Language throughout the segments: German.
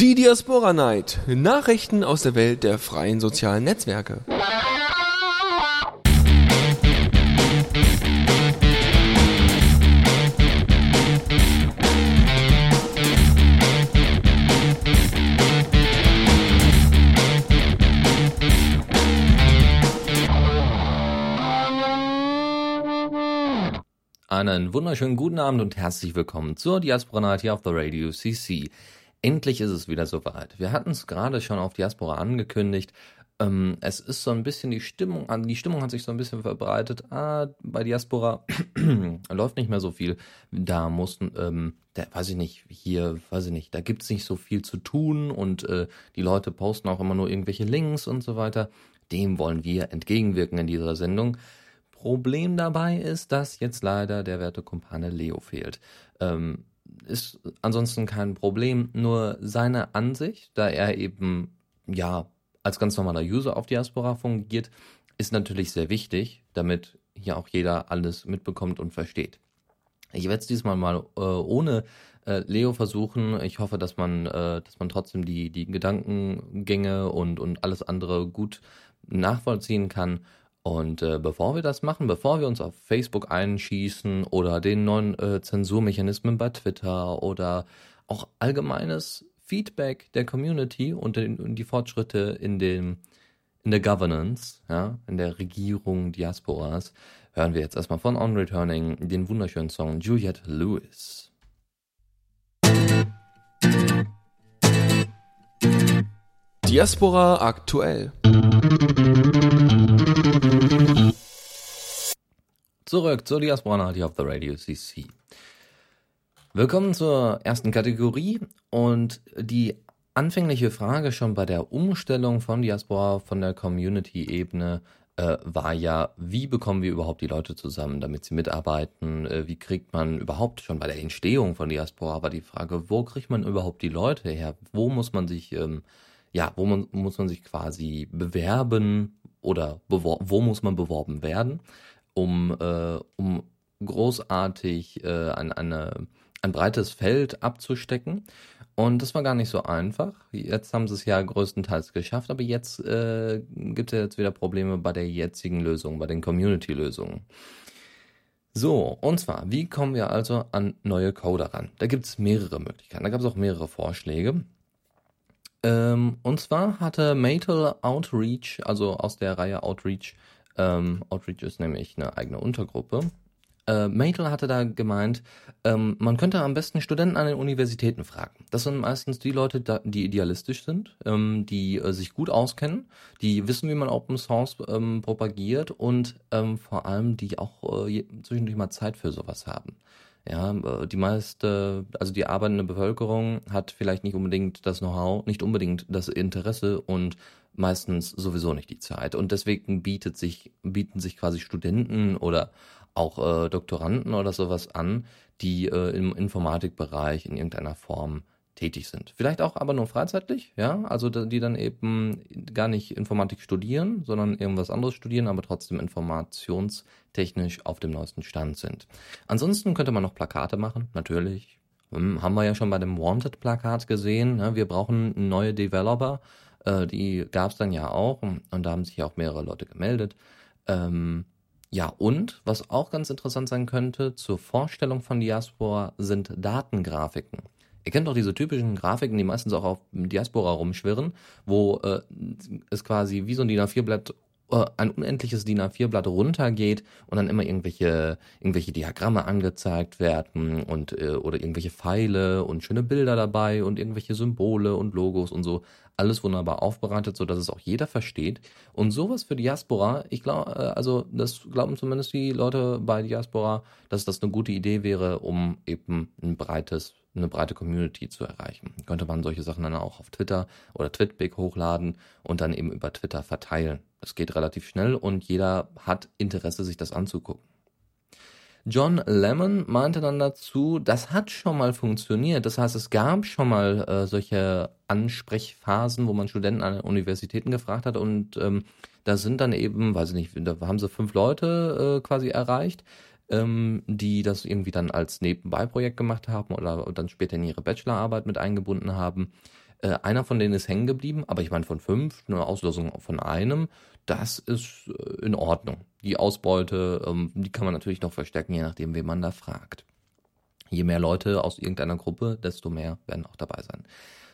Die Diaspora Night. Nachrichten aus der Welt der freien sozialen Netzwerke. Einen wunderschönen guten Abend und herzlich willkommen zur Diaspora Night hier auf der Radio CC. Endlich ist es wieder soweit. Wir hatten es gerade schon auf Diaspora angekündigt. Ähm, es ist so ein bisschen die Stimmung, die Stimmung hat sich so ein bisschen verbreitet. Ah, bei Diaspora läuft nicht mehr so viel. Da mussten, ähm, da, weiß ich nicht, hier, weiß ich nicht, da gibt's nicht so viel zu tun und äh, die Leute posten auch immer nur irgendwelche Links und so weiter. Dem wollen wir entgegenwirken in dieser Sendung. Problem dabei ist, dass jetzt leider der werte Kumpane Leo fehlt. Ähm, ist ansonsten kein Problem, nur seine Ansicht, da er eben ja als ganz normaler User auf Diaspora fungiert, ist natürlich sehr wichtig, damit hier auch jeder alles mitbekommt und versteht. Ich werde es diesmal mal äh, ohne äh, Leo versuchen. Ich hoffe, dass man, äh, dass man trotzdem die, die Gedankengänge und, und alles andere gut nachvollziehen kann. Und äh, bevor wir das machen, bevor wir uns auf Facebook einschießen oder den neuen äh, Zensurmechanismen bei Twitter oder auch allgemeines Feedback der Community und, den, und die Fortschritte in dem in der Governance, ja, in der Regierung Diasporas, hören wir jetzt erstmal von On Returning den wunderschönen Song Juliette Lewis. Diaspora aktuell. Zurück zur Diaspora Night auf the Radio CC. Willkommen zur ersten Kategorie und die anfängliche Frage schon bei der Umstellung von Diaspora von der Community-Ebene äh, war ja, wie bekommen wir überhaupt die Leute zusammen, damit sie mitarbeiten? Äh, wie kriegt man überhaupt schon bei der Entstehung von Diaspora war die Frage, wo kriegt man überhaupt die Leute her? Wo muss man sich, ähm, ja, wo man, muss man sich quasi bewerben oder wo muss man beworben werden? um, äh, um großartig äh, ein, eine, ein breites Feld abzustecken. Und das war gar nicht so einfach. Jetzt haben sie es ja größtenteils geschafft, aber jetzt äh, gibt es jetzt wieder Probleme bei der jetzigen Lösung, bei den Community-Lösungen. So, und zwar, wie kommen wir also an neue Coder ran? Da gibt es mehrere Möglichkeiten, da gab es auch mehrere Vorschläge. Ähm, und zwar hatte Matel Outreach, also aus der Reihe Outreach, ähm, Outreach ist nämlich eine eigene Untergruppe. Äh, Matel hatte da gemeint, ähm, man könnte am besten Studenten an den Universitäten fragen. Das sind meistens die Leute, die idealistisch sind, ähm, die äh, sich gut auskennen, die wissen, wie man Open Source ähm, propagiert und ähm, vor allem die auch äh, zwischendurch mal Zeit für sowas haben. Ja, äh, die meiste, also die arbeitende Bevölkerung hat vielleicht nicht unbedingt das Know-how, nicht unbedingt das Interesse und meistens sowieso nicht die Zeit. Und deswegen bietet sich, bieten sich quasi Studenten oder auch äh, Doktoranden oder sowas an, die äh, im Informatikbereich in irgendeiner Form tätig sind. Vielleicht auch aber nur freizeitlich, ja, also die dann eben gar nicht Informatik studieren, sondern irgendwas anderes studieren, aber trotzdem informationstechnisch auf dem neuesten Stand sind. Ansonsten könnte man noch Plakate machen, natürlich. Hm, haben wir ja schon bei dem Wanted-Plakat gesehen. Ne? Wir brauchen neue Developer. Äh, die gab es dann ja auch und, da haben sich ja auch mehrere Leute gemeldet. Ähm, ja, und was auch ganz interessant sein könnte, zur Vorstellung von Diaspora sind Datengrafiken. Ihr kennt doch diese typischen Grafiken, die meistens auch auf Diaspora rumschwirren, wo äh, es quasi wie so ein DIN A4-Blatt äh, ein unendliches DIN A4-Blatt runtergeht und dann immer irgendwelche, irgendwelche Diagramme angezeigt werden und äh, oder irgendwelche Pfeile und schöne Bilder dabei und irgendwelche Symbole und Logos und so. Alles wunderbar aufbereitet, so dass es auch jeder versteht. Und sowas für Diaspora, ich glaube, äh, also das glauben zumindest die Leute bei Diaspora, dass das eine gute Idee wäre, um eben ein breites eine breite Community zu erreichen. Könnte man solche Sachen dann auch auf Twitter oder Twitbig hochladen und dann eben über Twitter verteilen. Das geht relativ schnell und jeder hat Interesse, sich das anzugucken. John Lemon meinte dann dazu, das hat schon mal funktioniert. Das heißt, es gab schon mal äh, solche Ansprechphasen, wo man Studenten an Universitäten gefragt hat und ähm, da sind dann eben, weiß ich nicht, da haben sie fünf Leute äh, quasi erreicht ähm, die das irgendwie dann als Nebenbeiprojekt gemacht haben oder dann später in ihre Bachelorarbeit mit eingebunden haben. Äh, einer von denen ist hängen geblieben, aber ich meine von fünf, eine Auslosung von einem, das ist äh, in Ordnung. Die Ausbeute, ähm, die kann man natürlich noch verstärken, je nachdem, wen man da fragt. Je mehr Leute aus irgendeiner Gruppe, desto mehr werden auch dabei sein.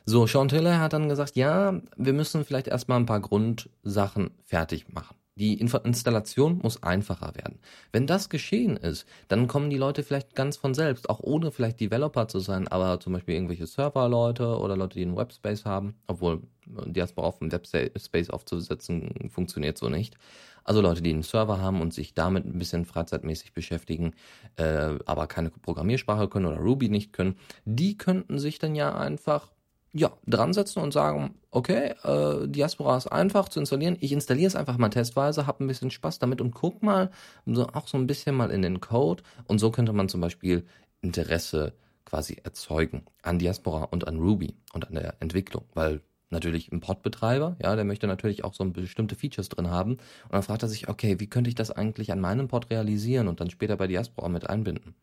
So, Sean Tiller hat dann gesagt, ja, wir müssen vielleicht erstmal ein paar Grundsachen fertig machen. Die Installation muss einfacher werden. Wenn das geschehen ist, dann kommen die Leute vielleicht ganz von selbst, auch ohne vielleicht Developer zu sein, aber zum Beispiel irgendwelche Serverleute oder Leute, die einen Webspace haben, obwohl Diaspora auf dem Webspace aufzusetzen funktioniert so nicht. Also Leute, die einen Server haben und sich damit ein bisschen freizeitmäßig beschäftigen, äh, aber keine Programmiersprache können oder Ruby nicht können, die könnten sich dann ja einfach ja, dran setzen und sagen, okay, äh, Diaspora ist einfach zu installieren. Ich installiere es einfach mal testweise, habe ein bisschen Spaß damit und guck mal so, auch so ein bisschen mal in den Code. Und so könnte man zum Beispiel Interesse quasi erzeugen an Diaspora und an Ruby und an der Entwicklung, weil natürlich ein Pod-Betreiber, ja, der möchte natürlich auch so bestimmte Features drin haben. Und dann fragt er sich, okay, wie könnte ich das eigentlich an meinem Pod realisieren und dann später bei Diaspora mit einbinden?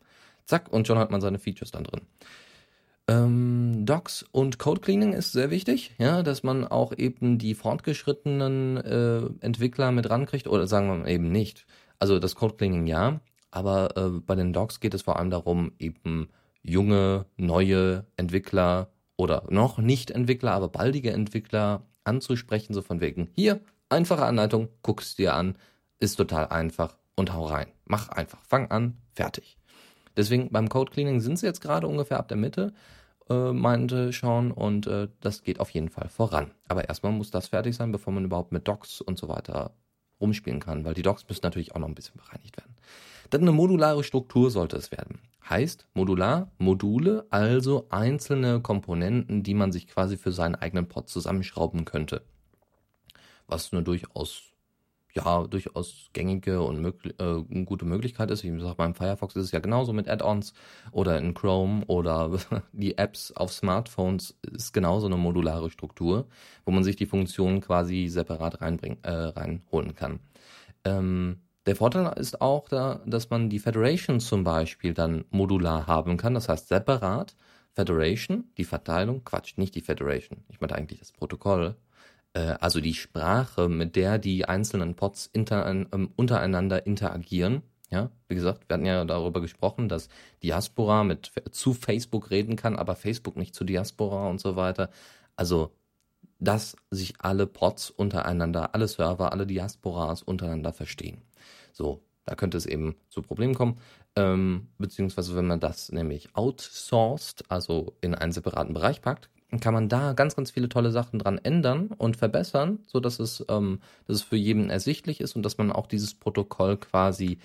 Zack, und schon hat man seine Features dann drin. Ähm, Docs und Code Cleaning ist sehr wichtig, ja, dass man auch eben die fortgeschrittenen äh, Entwickler mit rankriegt oder sagen wir mal eben nicht. Also das Code Cleaning ja, aber äh, bei den Docs geht es vor allem darum, eben junge, neue Entwickler oder noch nicht Entwickler, aber baldige Entwickler anzusprechen, so von wegen, hier, einfache Anleitung, guck's dir an, ist total einfach und hau rein. Mach einfach, fang an, fertig. Deswegen beim Code Cleaning sind sie jetzt gerade ungefähr ab der Mitte, äh, meinte Sean, und äh, das geht auf jeden Fall voran. Aber erstmal muss das fertig sein, bevor man überhaupt mit Docs und so weiter rumspielen kann, weil die Docs müssen natürlich auch noch ein bisschen bereinigt werden. Dann eine modulare Struktur sollte es werden. Heißt modular, Module, also einzelne Komponenten, die man sich quasi für seinen eigenen Pod zusammenschrauben könnte. Was eine durchaus ja durchaus gängige und möglich, äh, gute Möglichkeit ist. Wie gesagt, beim Firefox ist es ja genauso mit Add-ons oder in Chrome oder die Apps auf Smartphones ist genauso eine modulare Struktur, wo man sich die Funktionen quasi separat reinbringen, äh, reinholen kann. Ähm, der Vorteil ist auch da, dass man die Federation zum Beispiel dann modular haben kann, das heißt separat. Federation, die Verteilung, Quatsch, nicht die Federation. Ich meine eigentlich das Protokoll also die Sprache, mit der die einzelnen Pods inter, ähm, untereinander interagieren. Ja, wie gesagt, wir hatten ja darüber gesprochen, dass Diaspora mit zu Facebook reden kann, aber Facebook nicht zu Diaspora und so weiter. Also, dass sich alle Pods untereinander, alle Server, alle Diasporas untereinander verstehen. So, da könnte es eben zu Problemen kommen. Ähm, beziehungsweise wenn man das nämlich outsourced, also in einen separaten Bereich packt, kann man da ganz, ganz viele tolle Sachen dran ändern und verbessern, so dass es, ähm, dass es für jeden ersichtlich ist und dass man auch dieses Protokoll quasi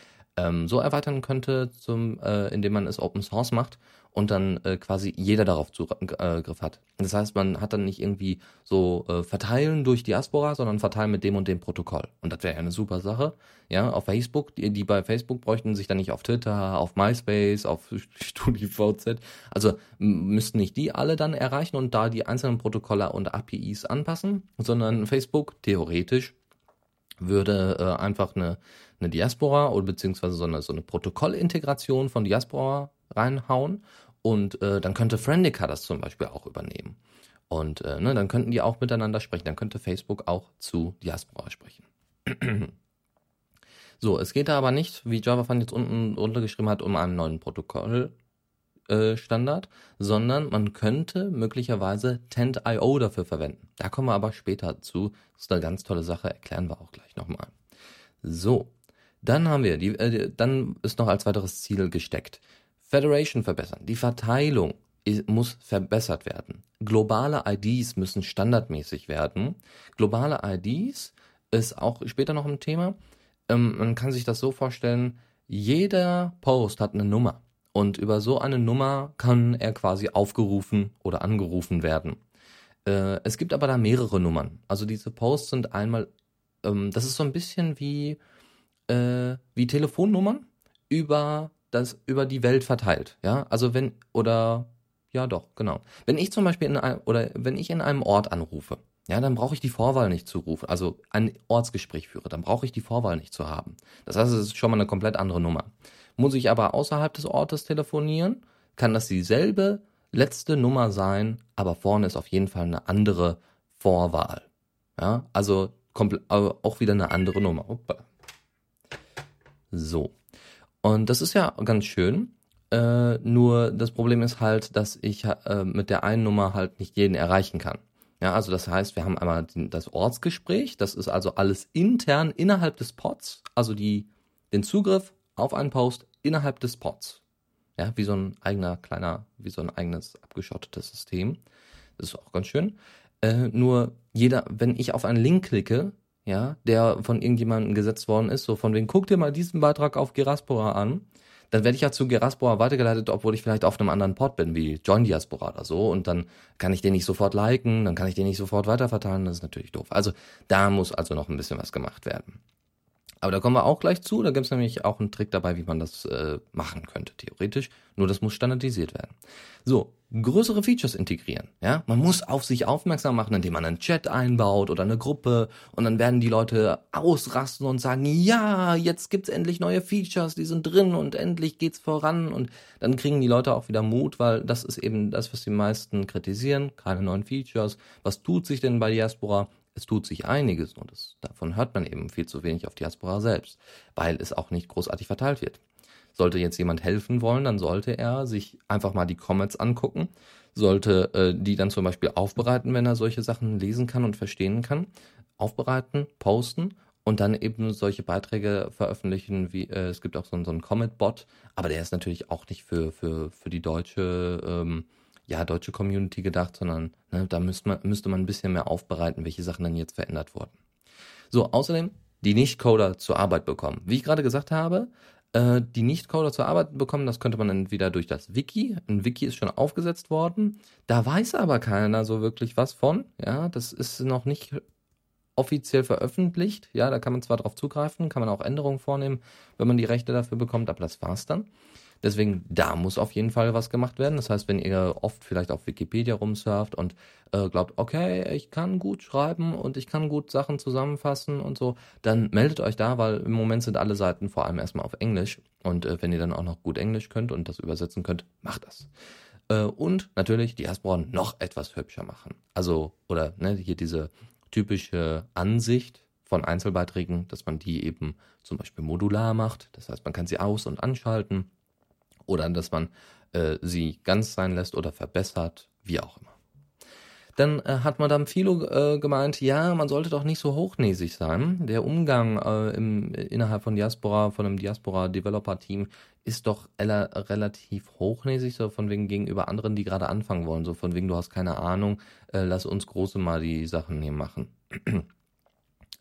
ähm, so erweitern könnte, zum, äh, indem man es Open Source macht und dann äh, quasi jeder darauf Zugriff hat. Das heißt, man hat dann nicht irgendwie so äh, verteilen durch Diaspora, sondern verteilen mit dem und dem Protokoll. Und das wäre ja eine super Sache. Ja, auf Facebook, die, die bei Facebook bräuchten sich dann nicht auf Twitter, auf MySpace, auf StudiVZ. Also müssten nicht die alle dann erreichen und da die einzelnen Protokolle und APIs anpassen, sondern Facebook theoretisch würde äh, einfach eine, eine Diaspora oder beziehungsweise so eine, so eine Protokollintegration von Diaspora reinhauen und äh, dann könnte Friendica das zum Beispiel auch übernehmen. Und äh, ne, dann könnten die auch miteinander sprechen. Dann könnte Facebook auch zu Diaspora sprechen. so, es geht da aber nicht, wie JavaFan jetzt unten runtergeschrieben hat, um einen neuen Protokoll, äh, sondern man könnte möglicherweise Tent.io dafür verwenden. Da kommen wir aber später zu. Das ist eine ganz tolle Sache, erklären wir auch gleich nochmal. So, dann haben wir, die, äh, dann ist noch als weiteres Ziel gesteckt. Federation verbessern. Die Verteilung muss verbessert werden. Globale IDs müssen standardmäßig werden. Globale IDs ist auch später noch ein Thema. Ähm, man kann sich das so vorstellen, jeder Post hat eine Nummer. Und über so eine Nummer kann er quasi aufgerufen oder angerufen werden. Äh, es gibt aber da mehrere Nummern. Also diese Posts sind einmal, ähm, das ist so ein bisschen wie, äh, wie Telefonnummern über das über die Welt verteilt. Ja, also wenn oder ja doch genau. Wenn ich zum Beispiel in einem oder wenn ich in einem Ort anrufe, ja, dann brauche ich die Vorwahl nicht zu rufen. Also ein Ortsgespräch führe, dann brauche ich die Vorwahl nicht zu haben. Das heißt, es ist schon mal eine komplett andere Nummer. Muss ich aber außerhalb des Ortes telefonieren, kann das dieselbe letzte Nummer sein, aber vorne ist auf jeden Fall eine andere Vorwahl. Ja, also auch wieder eine andere Nummer. So. Und das ist ja ganz schön. Äh, nur das Problem ist halt, dass ich äh, mit der einen Nummer halt nicht jeden erreichen kann. Ja, also das heißt, wir haben einmal das Ortsgespräch, das ist also alles intern innerhalb des Pods, also die, den Zugriff auf einen Post innerhalb des Pods. Ja, wie so ein eigener kleiner, wie so ein eigenes abgeschottetes System. Das ist auch ganz schön. Äh, nur jeder, wenn ich auf einen Link klicke, ja, der von irgendjemandem gesetzt worden ist, so von wegen, guck dir mal diesen Beitrag auf Geraspora an, dann werde ich ja zu Geraspora weitergeleitet, obwohl ich vielleicht auf einem anderen Pod bin, wie John Diaspora oder so. Und dann kann ich den nicht sofort liken, dann kann ich den nicht sofort weiterverteilen. Das ist natürlich doof. Also da muss also noch ein bisschen was gemacht werden. Aber da kommen wir auch gleich zu. Da gibt es nämlich auch einen Trick dabei, wie man das äh, machen könnte, theoretisch. Nur das muss standardisiert werden. So, größere Features integrieren. Ja, man muss auf sich aufmerksam machen, indem man einen Chat einbaut oder eine Gruppe und dann werden die Leute ausrasten und sagen, ja, jetzt gibt's endlich neue Features, die sind drin und endlich geht's voran und dann kriegen die Leute auch wieder Mut, weil das ist eben das, was die meisten kritisieren, keine neuen Features. Was tut sich denn bei Diaspora? Es tut sich einiges und es, davon hört man eben viel zu wenig auf Diaspora selbst, weil es auch nicht großartig verteilt wird. Sollte jetzt jemand helfen wollen, dann sollte er sich einfach mal die Comments angucken, sollte äh, die dann zum Beispiel aufbereiten, wenn er solche Sachen lesen kann und verstehen kann, aufbereiten, posten und dann eben solche Beiträge veröffentlichen, wie äh, es gibt auch so, so einen Comment-Bot, aber der ist natürlich auch nicht für, für, für die deutsche ähm, ja, deutsche Community gedacht, sondern ne, da müsste man, müsste man ein bisschen mehr aufbereiten, welche Sachen dann jetzt verändert wurden. So, außerdem die Nicht-Coder zur Arbeit bekommen. Wie ich gerade gesagt habe, äh, die Nicht-Coder zur Arbeit bekommen, das könnte man entweder durch das Wiki, ein Wiki ist schon aufgesetzt worden, da weiß aber keiner so wirklich was von, ja, das ist noch nicht offiziell veröffentlicht, ja, da kann man zwar drauf zugreifen, kann man auch Änderungen vornehmen, wenn man die Rechte dafür bekommt, aber das war's dann. Deswegen, da muss auf jeden Fall was gemacht werden. Das heißt, wenn ihr oft vielleicht auf Wikipedia rumsurft und äh, glaubt, okay, ich kann gut schreiben und ich kann gut Sachen zusammenfassen und so, dann meldet euch da, weil im Moment sind alle Seiten vor allem erstmal auf Englisch. Und äh, wenn ihr dann auch noch gut Englisch könnt und das übersetzen könnt, macht das. Äh, und natürlich die Diaspora noch etwas hübscher machen. Also, oder ne, hier diese typische Ansicht von Einzelbeiträgen, dass man die eben zum Beispiel modular macht. Das heißt, man kann sie aus- und anschalten oder dass man äh, sie ganz sein lässt oder verbessert, wie auch immer. Dann äh, hat Madame Philo äh, gemeint, ja, man sollte doch nicht so hochnäsig sein. Der Umgang äh, im, innerhalb von Diaspora, von einem Diaspora-Developer-Team ist doch relativ hochnäsig, so von wegen gegenüber anderen, die gerade anfangen wollen. So von wegen, du hast keine Ahnung, äh, lass uns Große mal die Sachen hier machen.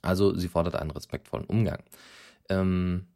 also sie fordert einen respektvollen Umgang. Ähm,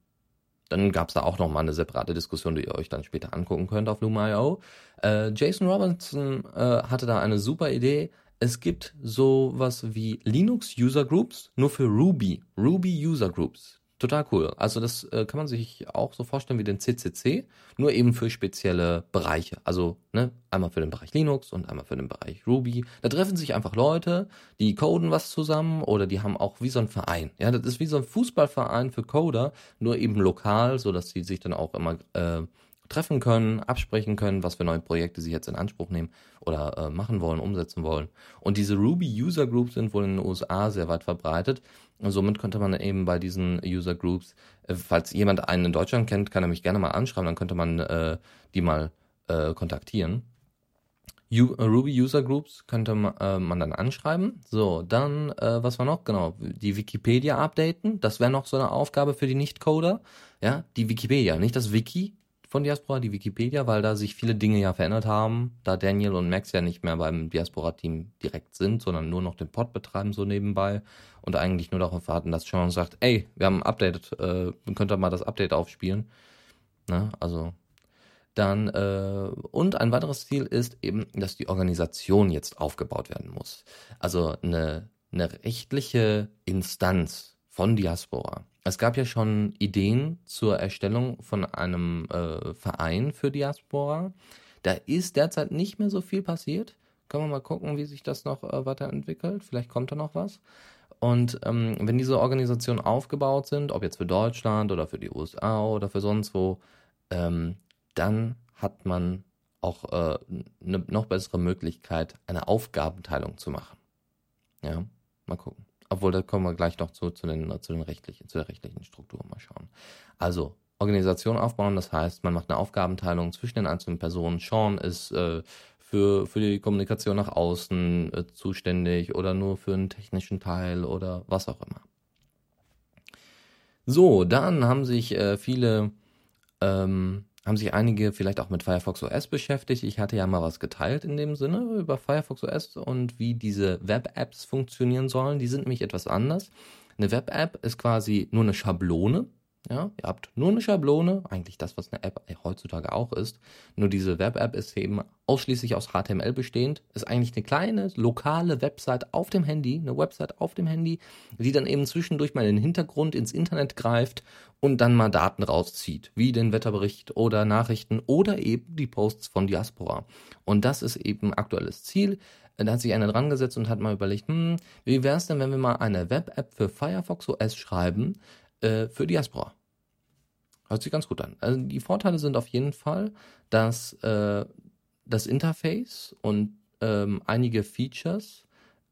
dann gab es da auch nochmal eine separate Diskussion, die ihr euch dann später angucken könnt auf Loom.io. Äh, Jason Robinson äh, hatte da eine super Idee. Es gibt sowas wie Linux User Groups, nur für Ruby. Ruby User Groups. Total cool. Also das äh, kann man sich auch so vorstellen wie den CCC, nur eben für spezielle Bereiche. Also ne, einmal für den Bereich Linux und einmal für den Bereich Ruby. Da treffen sich einfach Leute, die coden was zusammen oder die haben auch wie so ein Verein. Ja, das ist wie so ein Fußballverein für Coder, nur eben lokal, so dass sie sich dann auch immer äh, treffen können, absprechen können, was für neue Projekte sie jetzt in Anspruch nehmen oder äh, machen wollen, umsetzen wollen. Und diese Ruby User Groups sind wohl in den USA sehr weit verbreitet. Und somit könnte man eben bei diesen User Groups, äh, falls jemand einen in Deutschland kennt, kann er mich gerne mal anschreiben, dann könnte man äh, die mal äh, kontaktieren. U Ruby User Groups könnte man, äh, man dann anschreiben. So, dann, äh, was war noch? Genau, die Wikipedia updaten. Das wäre noch so eine Aufgabe für die Nicht-Coder. Ja, die Wikipedia, nicht das Wiki, von Diaspora, die Wikipedia, weil da sich viele Dinge ja verändert haben, da Daniel und Max ja nicht mehr beim Diaspora-Team direkt sind, sondern nur noch den Pod betreiben so nebenbei und eigentlich nur darauf warten, dass Sean sagt, ey, wir haben ein Update, äh, könnt ihr mal das Update aufspielen. Ne? Also dann äh, und ein weiteres Ziel ist eben, dass die Organisation jetzt aufgebaut werden muss. Also eine, eine rechtliche Instanz von Diaspora es gab ja schon Ideen zur Erstellung von einem äh, Verein für Diaspora. Da ist derzeit nicht mehr so viel passiert. Können wir mal gucken, wie sich das noch äh, weiterentwickelt. Vielleicht kommt da noch was. Und ähm, wenn diese Organisationen aufgebaut sind, ob jetzt für Deutschland oder für die USA oder für sonst wo, ähm, dann hat man auch äh, eine noch bessere Möglichkeit, eine Aufgabenteilung zu machen. Ja, mal gucken. Obwohl, da kommen wir gleich noch zu, zu, den, zu, den rechtlichen, zu der rechtlichen Struktur mal schauen. Also, Organisation aufbauen, das heißt, man macht eine Aufgabenteilung zwischen den einzelnen Personen. Sean ist äh, für, für die Kommunikation nach außen äh, zuständig oder nur für einen technischen Teil oder was auch immer. So, dann haben sich äh, viele, ähm, haben sich einige vielleicht auch mit Firefox OS beschäftigt. Ich hatte ja mal was geteilt in dem Sinne über Firefox OS und wie diese Web-Apps funktionieren sollen. Die sind nämlich etwas anders. Eine Web-App ist quasi nur eine Schablone, ja, ihr habt nur eine Schablone, eigentlich das, was eine App heutzutage auch ist. Nur diese Web-App ist eben ausschließlich aus HTML bestehend. Ist eigentlich eine kleine lokale Website auf dem Handy, eine Website auf dem Handy, die dann eben zwischendurch mal in den Hintergrund ins Internet greift und dann mal Daten rauszieht, wie den Wetterbericht oder Nachrichten oder eben die Posts von Diaspora. Und das ist eben aktuelles Ziel. Da hat sich einer dran gesetzt und hat mal überlegt, hm, wie wäre es denn, wenn wir mal eine Web-App für Firefox OS schreiben, äh, für Diaspora. Hört sich ganz gut an. Also die Vorteile sind auf jeden Fall, dass äh, das Interface und ähm, einige Features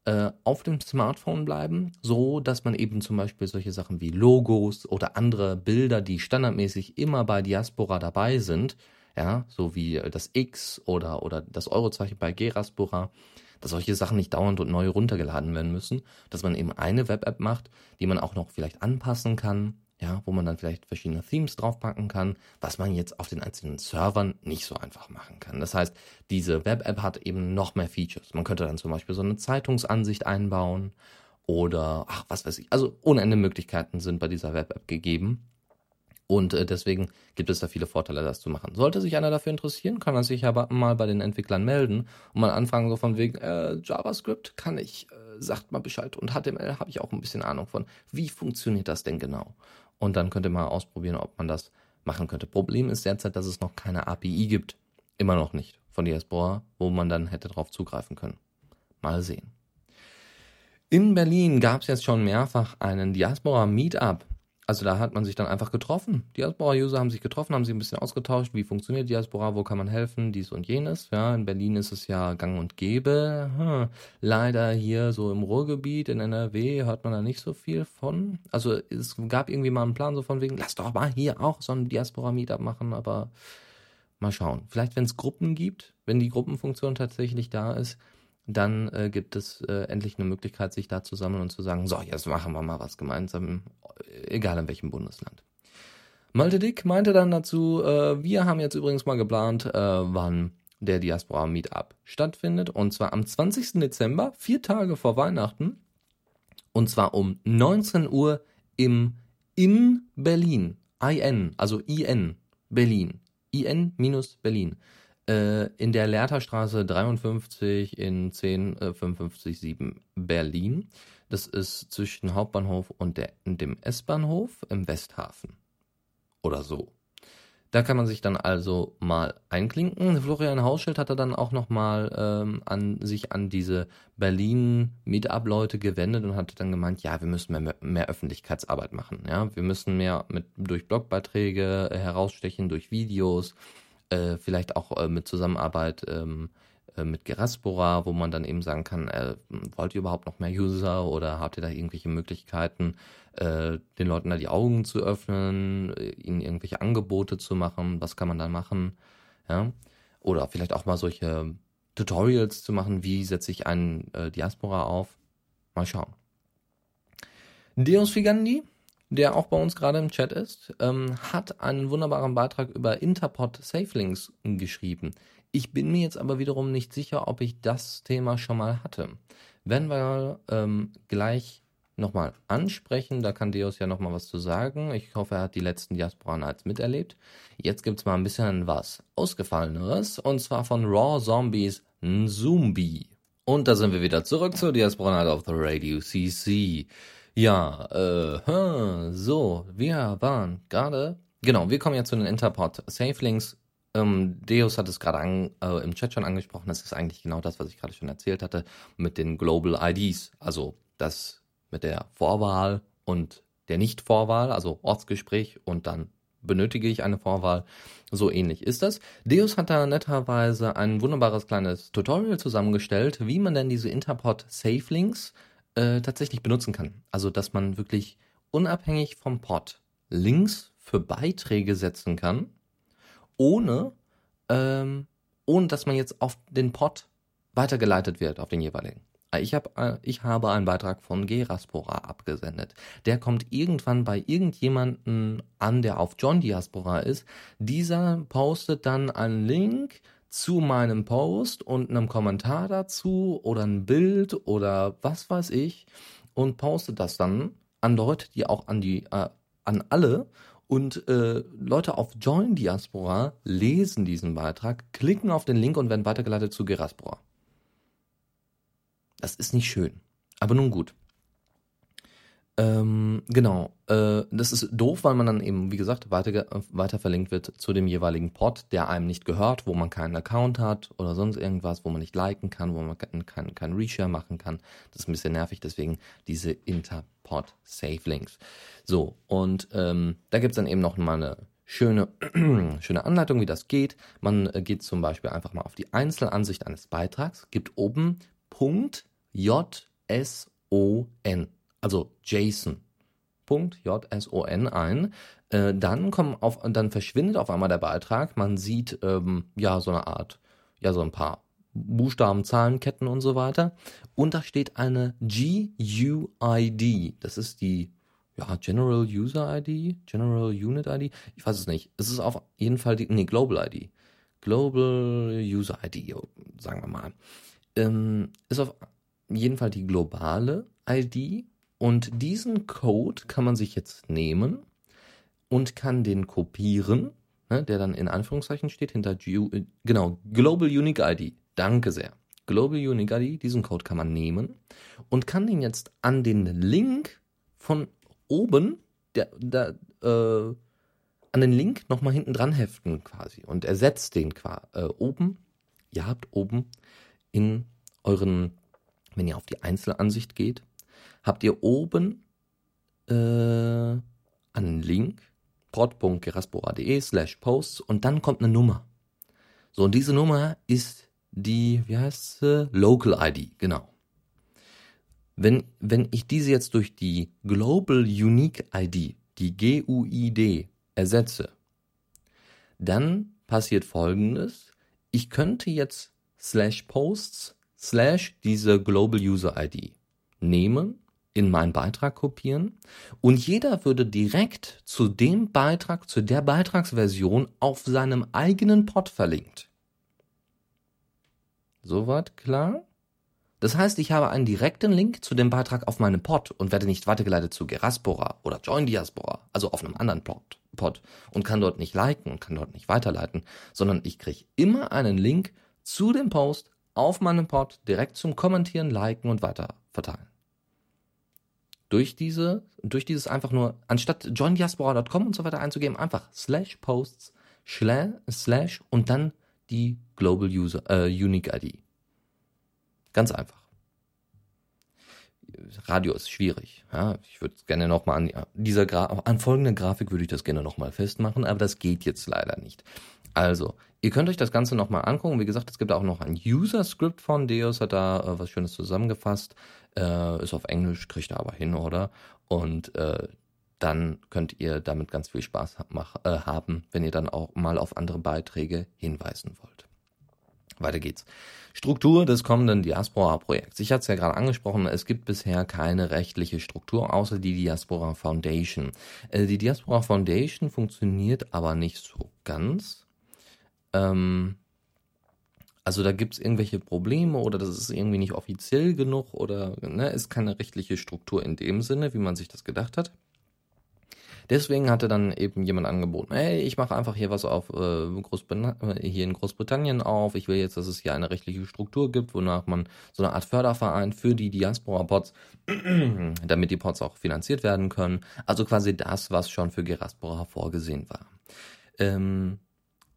äh, auf dem Smartphone bleiben, so dass man eben zum Beispiel solche Sachen wie Logos oder andere Bilder, die standardmäßig immer bei Diaspora dabei sind, ja, so wie das X oder, oder das Eurozeichen bei Geraspora, dass solche Sachen nicht dauernd und neu runtergeladen werden müssen, dass man eben eine Web-App macht, die man auch noch vielleicht anpassen kann, ja, wo man dann vielleicht verschiedene Themes draufpacken kann, was man jetzt auf den einzelnen Servern nicht so einfach machen kann. Das heißt, diese Web-App hat eben noch mehr Features. Man könnte dann zum Beispiel so eine Zeitungsansicht einbauen oder, ach, was weiß ich. Also ohne Ende Möglichkeiten sind bei dieser Web-App gegeben. Und äh, deswegen gibt es da viele Vorteile, das zu machen. Sollte sich einer dafür interessieren, kann er sich aber mal bei den Entwicklern melden und mal anfragen, so von wegen, äh, JavaScript kann ich, äh, sagt mal Bescheid. Und HTML habe ich auch ein bisschen Ahnung von. Wie funktioniert das denn genau? Und dann könnt ihr mal ausprobieren, ob man das machen könnte. Problem ist derzeit, dass es noch keine API gibt. Immer noch nicht von Diaspora, wo man dann hätte drauf zugreifen können. Mal sehen. In Berlin gab es jetzt schon mehrfach einen Diaspora Meetup. Also da hat man sich dann einfach getroffen. Diaspora-User haben sich getroffen, haben sich ein bisschen ausgetauscht, wie funktioniert Diaspora, wo kann man helfen, dies und jenes. Ja, in Berlin ist es ja gang und gäbe. Hm. Leider hier so im Ruhrgebiet, in NRW, hört man da nicht so viel von. Also es gab irgendwie mal einen Plan so von wegen, lass doch mal hier auch so ein Diaspora-Meetup machen, aber mal schauen. Vielleicht, wenn es Gruppen gibt, wenn die Gruppenfunktion tatsächlich da ist, dann äh, gibt es äh, endlich eine Möglichkeit, sich da zu sammeln und zu sagen, so, jetzt machen wir mal was gemeinsam, egal in welchem Bundesland. Malte Dick meinte dann dazu, äh, wir haben jetzt übrigens mal geplant, äh, wann der Diaspora Meetup stattfindet. Und zwar am 20. Dezember, vier Tage vor Weihnachten. Und zwar um 19 Uhr im in Berlin. IN, also IN, Berlin. IN minus Berlin äh, in der Lehrterstraße 53 in 10557 Berlin. Das ist zwischen Hauptbahnhof und der, dem S-Bahnhof im Westhafen. Oder so. Da kann man sich dann also mal einklinken. Florian Hauschild hat er dann auch nochmal ähm, an sich an diese Berlin Meetup-Leute gewendet und hat dann gemeint, ja, wir müssen mehr, mehr Öffentlichkeitsarbeit machen. Ja, wir müssen mehr mit durch Blogbeiträge herausstechen, durch Videos, äh, vielleicht auch äh, mit Zusammenarbeit ähm, äh, mit Geraspora, wo man dann eben sagen kann, äh, wollt ihr überhaupt noch mehr User oder habt ihr da irgendwelche Möglichkeiten, äh, den Leuten da die Augen zu öffnen, äh, ihnen irgendwelche Angebote zu machen, was kann man da machen, ja, oder vielleicht auch mal solche Tutorials zu machen, wie setze ich einen äh, Diaspora auf, mal schauen. Deus Figandi der auch bei uns gerade im Chat ist, ähm, hat einen wunderbaren Beitrag über Interpod Safelinks geschrieben. Ich bin mir jetzt aber wiederum nicht sicher, ob ich das Thema schon mal hatte. Werden wir ähm, gleich nochmal ansprechen, da kann Deus ja nochmal was zu sagen. Ich hoffe, er hat die letzten Diaspora Nights miterlebt. Jetzt gibt's mal ein bisschen was Ausgefalleneres, und zwar von Raw Zombies Zombie. Und da sind wir wieder zurück zur Diaspora Night of the Radio CC. Ja, äh, so, wir waren gerade, genau, wir kommen jetzt zu den Interport Safelinks. Ähm, Deus hat es gerade äh, im Chat schon angesprochen, das ist eigentlich genau das, was ich gerade schon erzählt hatte, mit den Global IDs, also das mit der Vorwahl und der Nicht-Vorwahl, also Ortsgespräch und dann benötige ich eine Vorwahl. So ähnlich ist das. Deus hat da netterweise ein wunderbares kleines Tutorial zusammengestellt, wie man denn diese Interpod Safe Links äh, tatsächlich benutzen kann. Also, dass man wirklich unabhängig vom Pod Links für Beiträge setzen kann, ohne, ähm, ohne dass man jetzt auf den Pod weitergeleitet wird, auf den jeweiligen. Ich, hab, äh, ich habe einen Beitrag von Geraspora abgesendet. Der kommt irgendwann bei irgendjemanden an, der auf John Diaspora ist. Dieser postet dann einen Link zu meinem Post und einem Kommentar dazu oder ein Bild oder was weiß ich und postet das dann an Leute, die auch an die äh, an alle und äh, Leute auf Join Diaspora lesen diesen Beitrag, klicken auf den Link und werden weitergeleitet zu Geraspora. Das ist nicht schön. Aber nun gut. Ähm, genau. Äh, das ist doof, weil man dann eben, wie gesagt, weiter, weiter verlinkt wird zu dem jeweiligen Pod, der einem nicht gehört, wo man keinen Account hat oder sonst irgendwas, wo man nicht liken kann, wo man keinen kein, kein Reshare machen kann. Das ist ein bisschen nervig, deswegen diese Interpod Save Links. So, und ähm, da gibt's dann eben noch mal eine schöne, schöne Anleitung, wie das geht. Man äh, geht zum Beispiel einfach mal auf die Einzelansicht eines Beitrags, gibt oben Punkt J-S-O-N, also JSON. J-S-O-N ein. Äh, dann, kommen auf, dann verschwindet auf einmal der Beitrag. Man sieht ähm, ja so eine Art, ja so ein paar Buchstaben, Zahlenketten und so weiter. Und da steht eine GUID. Das ist die ja, General User ID, General Unit ID. Ich weiß es nicht. Es ist auf jeden Fall die, nee, Global ID. Global User ID, sagen wir mal. Ähm, ist auf jeden Fall die globale ID und diesen Code kann man sich jetzt nehmen und kann den kopieren, ne, der dann in Anführungszeichen steht hinter G genau Global Unique ID. Danke sehr. Global Unique ID, diesen Code kann man nehmen und kann den jetzt an den Link von oben, der, der äh, an den Link nochmal hinten dran heften quasi und ersetzt den quasi äh, oben. Ihr habt oben in euren wenn ihr auf die Einzelansicht geht, habt ihr oben äh, einen Link, prod.geraspora.de slash posts und dann kommt eine Nummer. So, und diese Nummer ist die, wie heißt sie? Local ID, genau. Wenn, wenn ich diese jetzt durch die Global Unique ID, die GUID, ersetze, dann passiert folgendes. Ich könnte jetzt slash posts slash diese Global User ID nehmen, in meinen Beitrag kopieren und jeder würde direkt zu dem Beitrag, zu der Beitragsversion auf seinem eigenen Pod verlinkt. Soweit klar? Das heißt, ich habe einen direkten Link zu dem Beitrag auf meinem Pod und werde nicht weitergeleitet zu Geraspora oder Join Diaspora, also auf einem anderen Pod, Pod und kann dort nicht liken und kann dort nicht weiterleiten, sondern ich kriege immer einen Link zu dem Post auf meinem Pod direkt zum Kommentieren, Liken und weiter verteilen. Durch diese, durch dieses einfach nur, anstatt joindiaspora.com und so weiter einzugeben, einfach slash posts, slash und dann die Global User, äh, Unique ID. Ganz einfach. Radio ist schwierig. Ja, ich würde gerne nochmal an dieser Gra an folgenden Grafik würde ich das gerne nochmal festmachen, aber das geht jetzt leider nicht. Also, ihr könnt euch das Ganze nochmal angucken. Wie gesagt, es gibt auch noch ein User-Script von Deus, hat da äh, was Schönes zusammengefasst. Äh, ist auf Englisch, kriegt er aber hin, oder? Und äh, dann könnt ihr damit ganz viel Spaß mach, äh, haben, wenn ihr dann auch mal auf andere Beiträge hinweisen wollt. Weiter geht's. Struktur des kommenden Diaspora-Projekts. Ich hatte es ja gerade angesprochen, es gibt bisher keine rechtliche Struktur außer die Diaspora Foundation. Äh, die Diaspora Foundation funktioniert aber nicht so ganz. Ähm, also da gibt es irgendwelche Probleme oder das ist irgendwie nicht offiziell genug oder ne, ist keine rechtliche Struktur in dem Sinne, wie man sich das gedacht hat. Deswegen hatte dann eben jemand angeboten, hey, ich mache einfach hier was auf äh, hier in Großbritannien auf. Ich will jetzt, dass es hier eine rechtliche Struktur gibt, wonach man so eine Art Förderverein für die Diaspora-Pods, damit die Pods auch finanziert werden können. Also quasi das, was schon für Geraspora vorgesehen war. Ähm,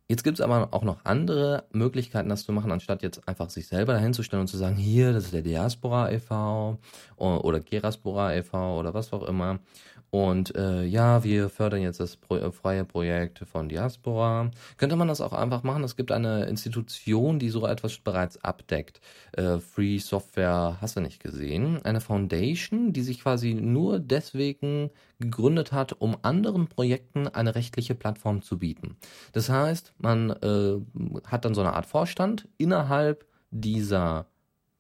Jetzt gibt es aber auch noch andere Möglichkeiten, das zu machen, anstatt jetzt einfach sich selber dahinzustellen und zu sagen, hier, das ist der Diaspora e.V. oder Geraspora e.V. oder was auch immer. Und äh, ja, wir fördern jetzt das Pro äh, freie Projekt von Diaspora. Könnte man das auch einfach machen? Es gibt eine Institution, die so etwas bereits abdeckt. Äh, Free Software hast du nicht gesehen. Eine Foundation, die sich quasi nur deswegen gegründet hat, um anderen Projekten eine rechtliche Plattform zu bieten. Das heißt, man äh, hat dann so eine Art Vorstand innerhalb dieser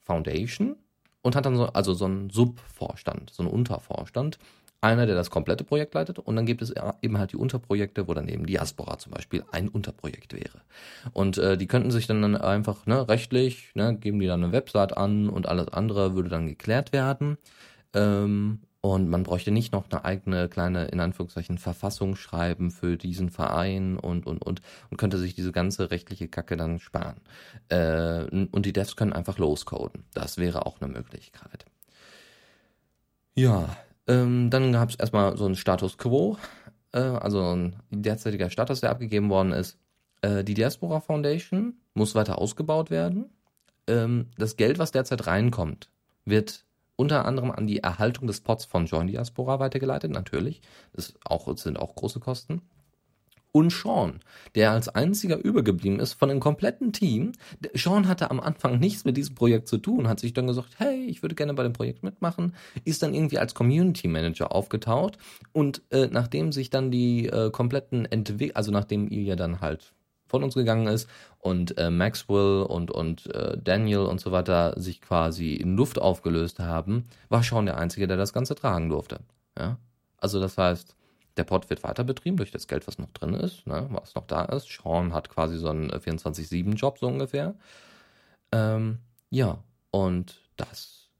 Foundation und hat dann so, also so einen Subvorstand, so einen Untervorstand einer, der das komplette Projekt leitet und dann gibt es eben halt die Unterprojekte, wo dann eben Diaspora zum Beispiel ein Unterprojekt wäre. Und äh, die könnten sich dann einfach ne, rechtlich, ne, geben die dann eine Website an und alles andere würde dann geklärt werden. Ähm, und man bräuchte nicht noch eine eigene kleine, in Anführungszeichen, Verfassung schreiben für diesen Verein und, und, und, und könnte sich diese ganze rechtliche Kacke dann sparen. Äh, und die Devs können einfach loscoden. Das wäre auch eine Möglichkeit. Ja, ähm, dann gab es erstmal so einen Status Quo, äh, also ein derzeitiger Status, der abgegeben worden ist. Äh, die Diaspora Foundation muss weiter ausgebaut werden. Ähm, das Geld, was derzeit reinkommt, wird unter anderem an die Erhaltung des Pots von Join Diaspora weitergeleitet, natürlich. Das auch, sind auch große Kosten und Sean, der als einziger übergeblieben ist von dem kompletten Team. Sean hatte am Anfang nichts mit diesem Projekt zu tun, hat sich dann gesagt, hey, ich würde gerne bei dem Projekt mitmachen, ist dann irgendwie als Community Manager aufgetaucht und äh, nachdem sich dann die äh, kompletten Entwicklung, also nachdem ihr dann halt von uns gegangen ist und äh, Maxwell und, und äh, Daniel und so weiter sich quasi in Luft aufgelöst haben, war Sean der Einzige, der das Ganze tragen durfte. Ja? Also das heißt, der Pod wird weiter betrieben durch das Geld, was noch drin ist, ne, was noch da ist. Sean hat quasi so einen 24-7-Job so ungefähr. Ähm, ja, und das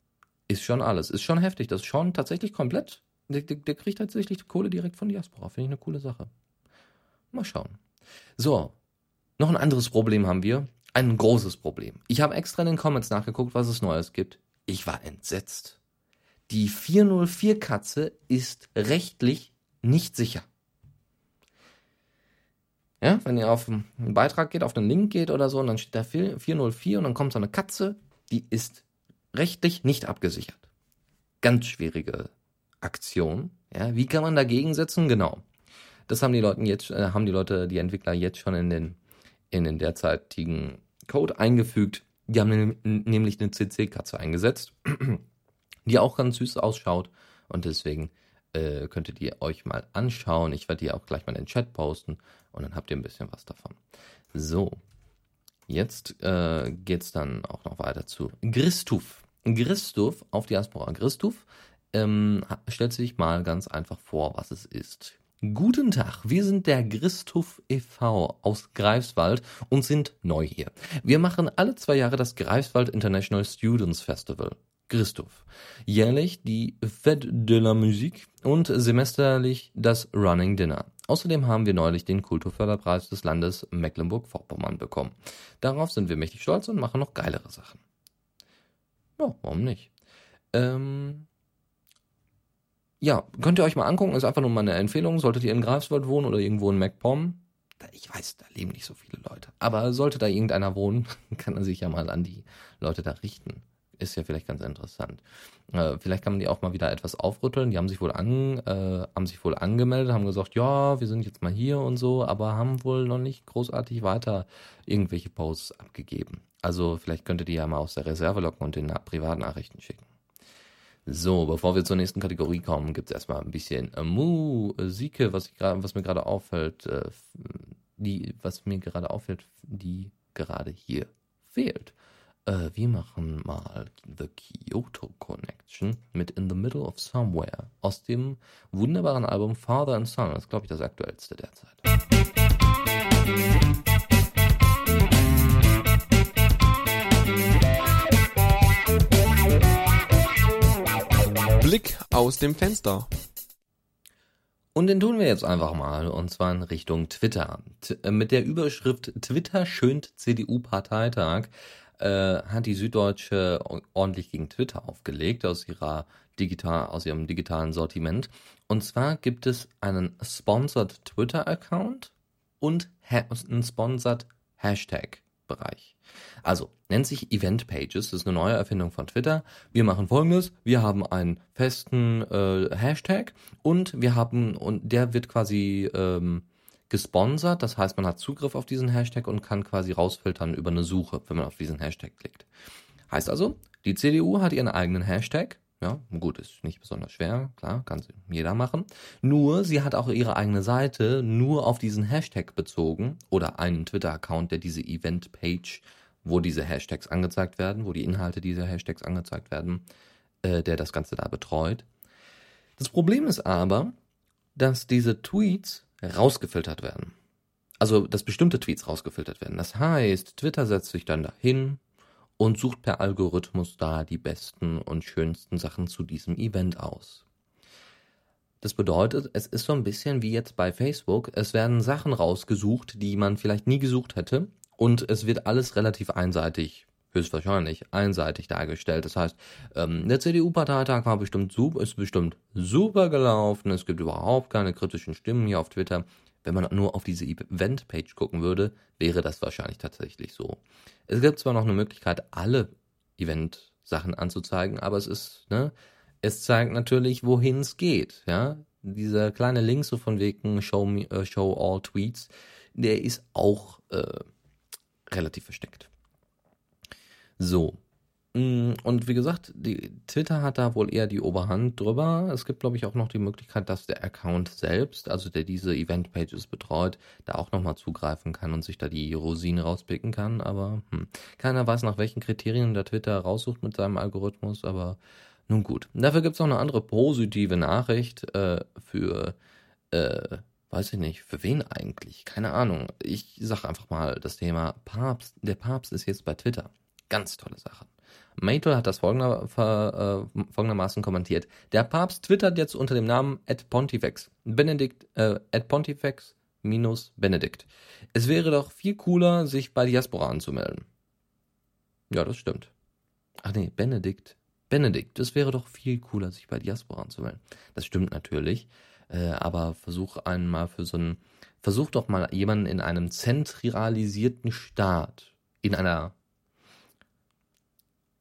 ist schon alles. Ist schon heftig. Das ist schon tatsächlich komplett. Der, der, der kriegt tatsächlich Kohle direkt von Diaspora. Finde ich eine coole Sache. Mal schauen. So, noch ein anderes Problem haben wir. Ein großes Problem. Ich habe extra in den Comments nachgeguckt, was es Neues gibt. Ich war entsetzt. Die 404-Katze ist rechtlich nicht sicher. Ja, wenn ihr auf einen Beitrag geht, auf einen Link geht oder so, und dann steht da 404 und dann kommt so eine Katze, die ist rechtlich nicht abgesichert. Ganz schwierige Aktion. Ja, wie kann man dagegen setzen? Genau. Das haben die Leute jetzt, äh, haben die Leute, die Entwickler jetzt schon in den, in den derzeitigen Code eingefügt. Die haben nämlich eine CC-Katze eingesetzt, die auch ganz süß ausschaut und deswegen äh, könntet ihr euch mal anschauen. Ich werde die auch gleich mal in den Chat posten und dann habt ihr ein bisschen was davon. So, jetzt äh, geht es dann auch noch weiter zu Christuf. Christuf auf Diaspora. Christuf ähm, stellt sich mal ganz einfach vor, was es ist. Guten Tag, wir sind der Christuf e.V. aus Greifswald und sind neu hier. Wir machen alle zwei Jahre das Greifswald International Students Festival. Christoph. Jährlich die Fête de la Musique und semesterlich das Running Dinner. Außerdem haben wir neulich den Kulturförderpreis des Landes Mecklenburg-Vorpommern bekommen. Darauf sind wir mächtig stolz und machen noch geilere Sachen. Ja, warum nicht? Ähm, ja, könnt ihr euch mal angucken, ist einfach nur mal eine Empfehlung. Solltet ihr in Greifswald wohnen oder irgendwo in MacPom, ich weiß, da leben nicht so viele Leute. Aber sollte da irgendeiner wohnen, kann er sich ja mal an die Leute da richten ist ja vielleicht ganz interessant. Äh, vielleicht kann man die auch mal wieder etwas aufrütteln. Die haben sich wohl an, äh, haben sich wohl angemeldet, haben gesagt, ja, wir sind jetzt mal hier und so, aber haben wohl noch nicht großartig weiter irgendwelche Posts abgegeben. Also vielleicht könntet ihr ja mal aus der Reserve locken und den Privatnachrichten schicken. So, bevor wir zur nächsten Kategorie kommen, gibt es erstmal ein bisschen äh, Musik, was, was mir gerade auffällt, äh, die, was mir gerade auffällt, die gerade hier fehlt. Äh, wir machen mal The Kyoto Connection mit In the Middle of Somewhere aus dem wunderbaren Album Father and Son. Das ist, glaube ich, das aktuellste derzeit. Blick aus dem Fenster. Und den tun wir jetzt einfach mal, und zwar in Richtung Twitter. T äh, mit der Überschrift Twitter schönt CDU-Parteitag äh, hat die Süddeutsche ordentlich gegen Twitter aufgelegt aus ihrer digital, aus ihrem digitalen Sortiment. Und zwar gibt es einen Sponsored Twitter Account und einen Sponsored Hashtag Bereich. Also, nennt sich Event Pages, das ist eine neue Erfindung von Twitter. Wir machen folgendes, wir haben einen festen äh, Hashtag und wir haben, und der wird quasi ähm, gesponsert, das heißt, man hat Zugriff auf diesen Hashtag und kann quasi rausfiltern über eine Suche, wenn man auf diesen Hashtag klickt. Heißt also, die CDU hat ihren eigenen Hashtag, ja, gut, ist nicht besonders schwer, klar, kann jeder machen. Nur, sie hat auch ihre eigene Seite nur auf diesen Hashtag bezogen oder einen Twitter-Account, der diese Event-Page, wo diese Hashtags angezeigt werden, wo die Inhalte dieser Hashtags angezeigt werden, äh, der das Ganze da betreut. Das Problem ist aber, dass diese Tweets rausgefiltert werden. Also, dass bestimmte Tweets rausgefiltert werden. Das heißt, Twitter setzt sich dann dahin, und sucht per Algorithmus da die besten und schönsten Sachen zu diesem Event aus. Das bedeutet, es ist so ein bisschen wie jetzt bei Facebook. Es werden Sachen rausgesucht, die man vielleicht nie gesucht hätte. Und es wird alles relativ einseitig, höchstwahrscheinlich, einseitig dargestellt. Das heißt, ähm, der CDU-Parteitag war bestimmt super, ist bestimmt super gelaufen. Es gibt überhaupt keine kritischen Stimmen hier auf Twitter. Wenn man nur auf diese Event-Page gucken würde, wäre das wahrscheinlich tatsächlich so. Es gibt zwar noch eine Möglichkeit, alle Event-Sachen anzuzeigen, aber es ist, ne, es zeigt natürlich, wohin es geht, ja. Dieser kleine Link so von wegen Show, me, uh, show All Tweets, der ist auch äh, relativ versteckt. So, und wie gesagt, die, Twitter hat da wohl eher die Oberhand drüber. Es gibt, glaube ich, auch noch die Möglichkeit, dass der Account selbst, also der diese Event-Pages betreut, da auch nochmal zugreifen kann und sich da die Rosine rauspicken kann. Aber hm, keiner weiß, nach welchen Kriterien der Twitter raussucht mit seinem Algorithmus. Aber nun gut. Dafür gibt es noch eine andere positive Nachricht äh, für, äh, weiß ich nicht, für wen eigentlich? Keine Ahnung. Ich sage einfach mal das Thema Papst. Der Papst ist jetzt bei Twitter. Ganz tolle Sache. Matel hat das folgender, äh, folgendermaßen kommentiert. Der Papst twittert jetzt unter dem Namen Ed Pontifex. Benedikt, äh, Ed Pontifex minus Benedikt. Es wäre doch viel cooler, sich bei Diaspora anzumelden. Ja, das stimmt. Ach nee, Benedikt. Benedikt, es wäre doch viel cooler, sich bei Diaspora anzumelden. Das stimmt natürlich. Äh, aber versuch einmal für so einen, versuch doch mal jemanden in einem zentralisierten Staat, in einer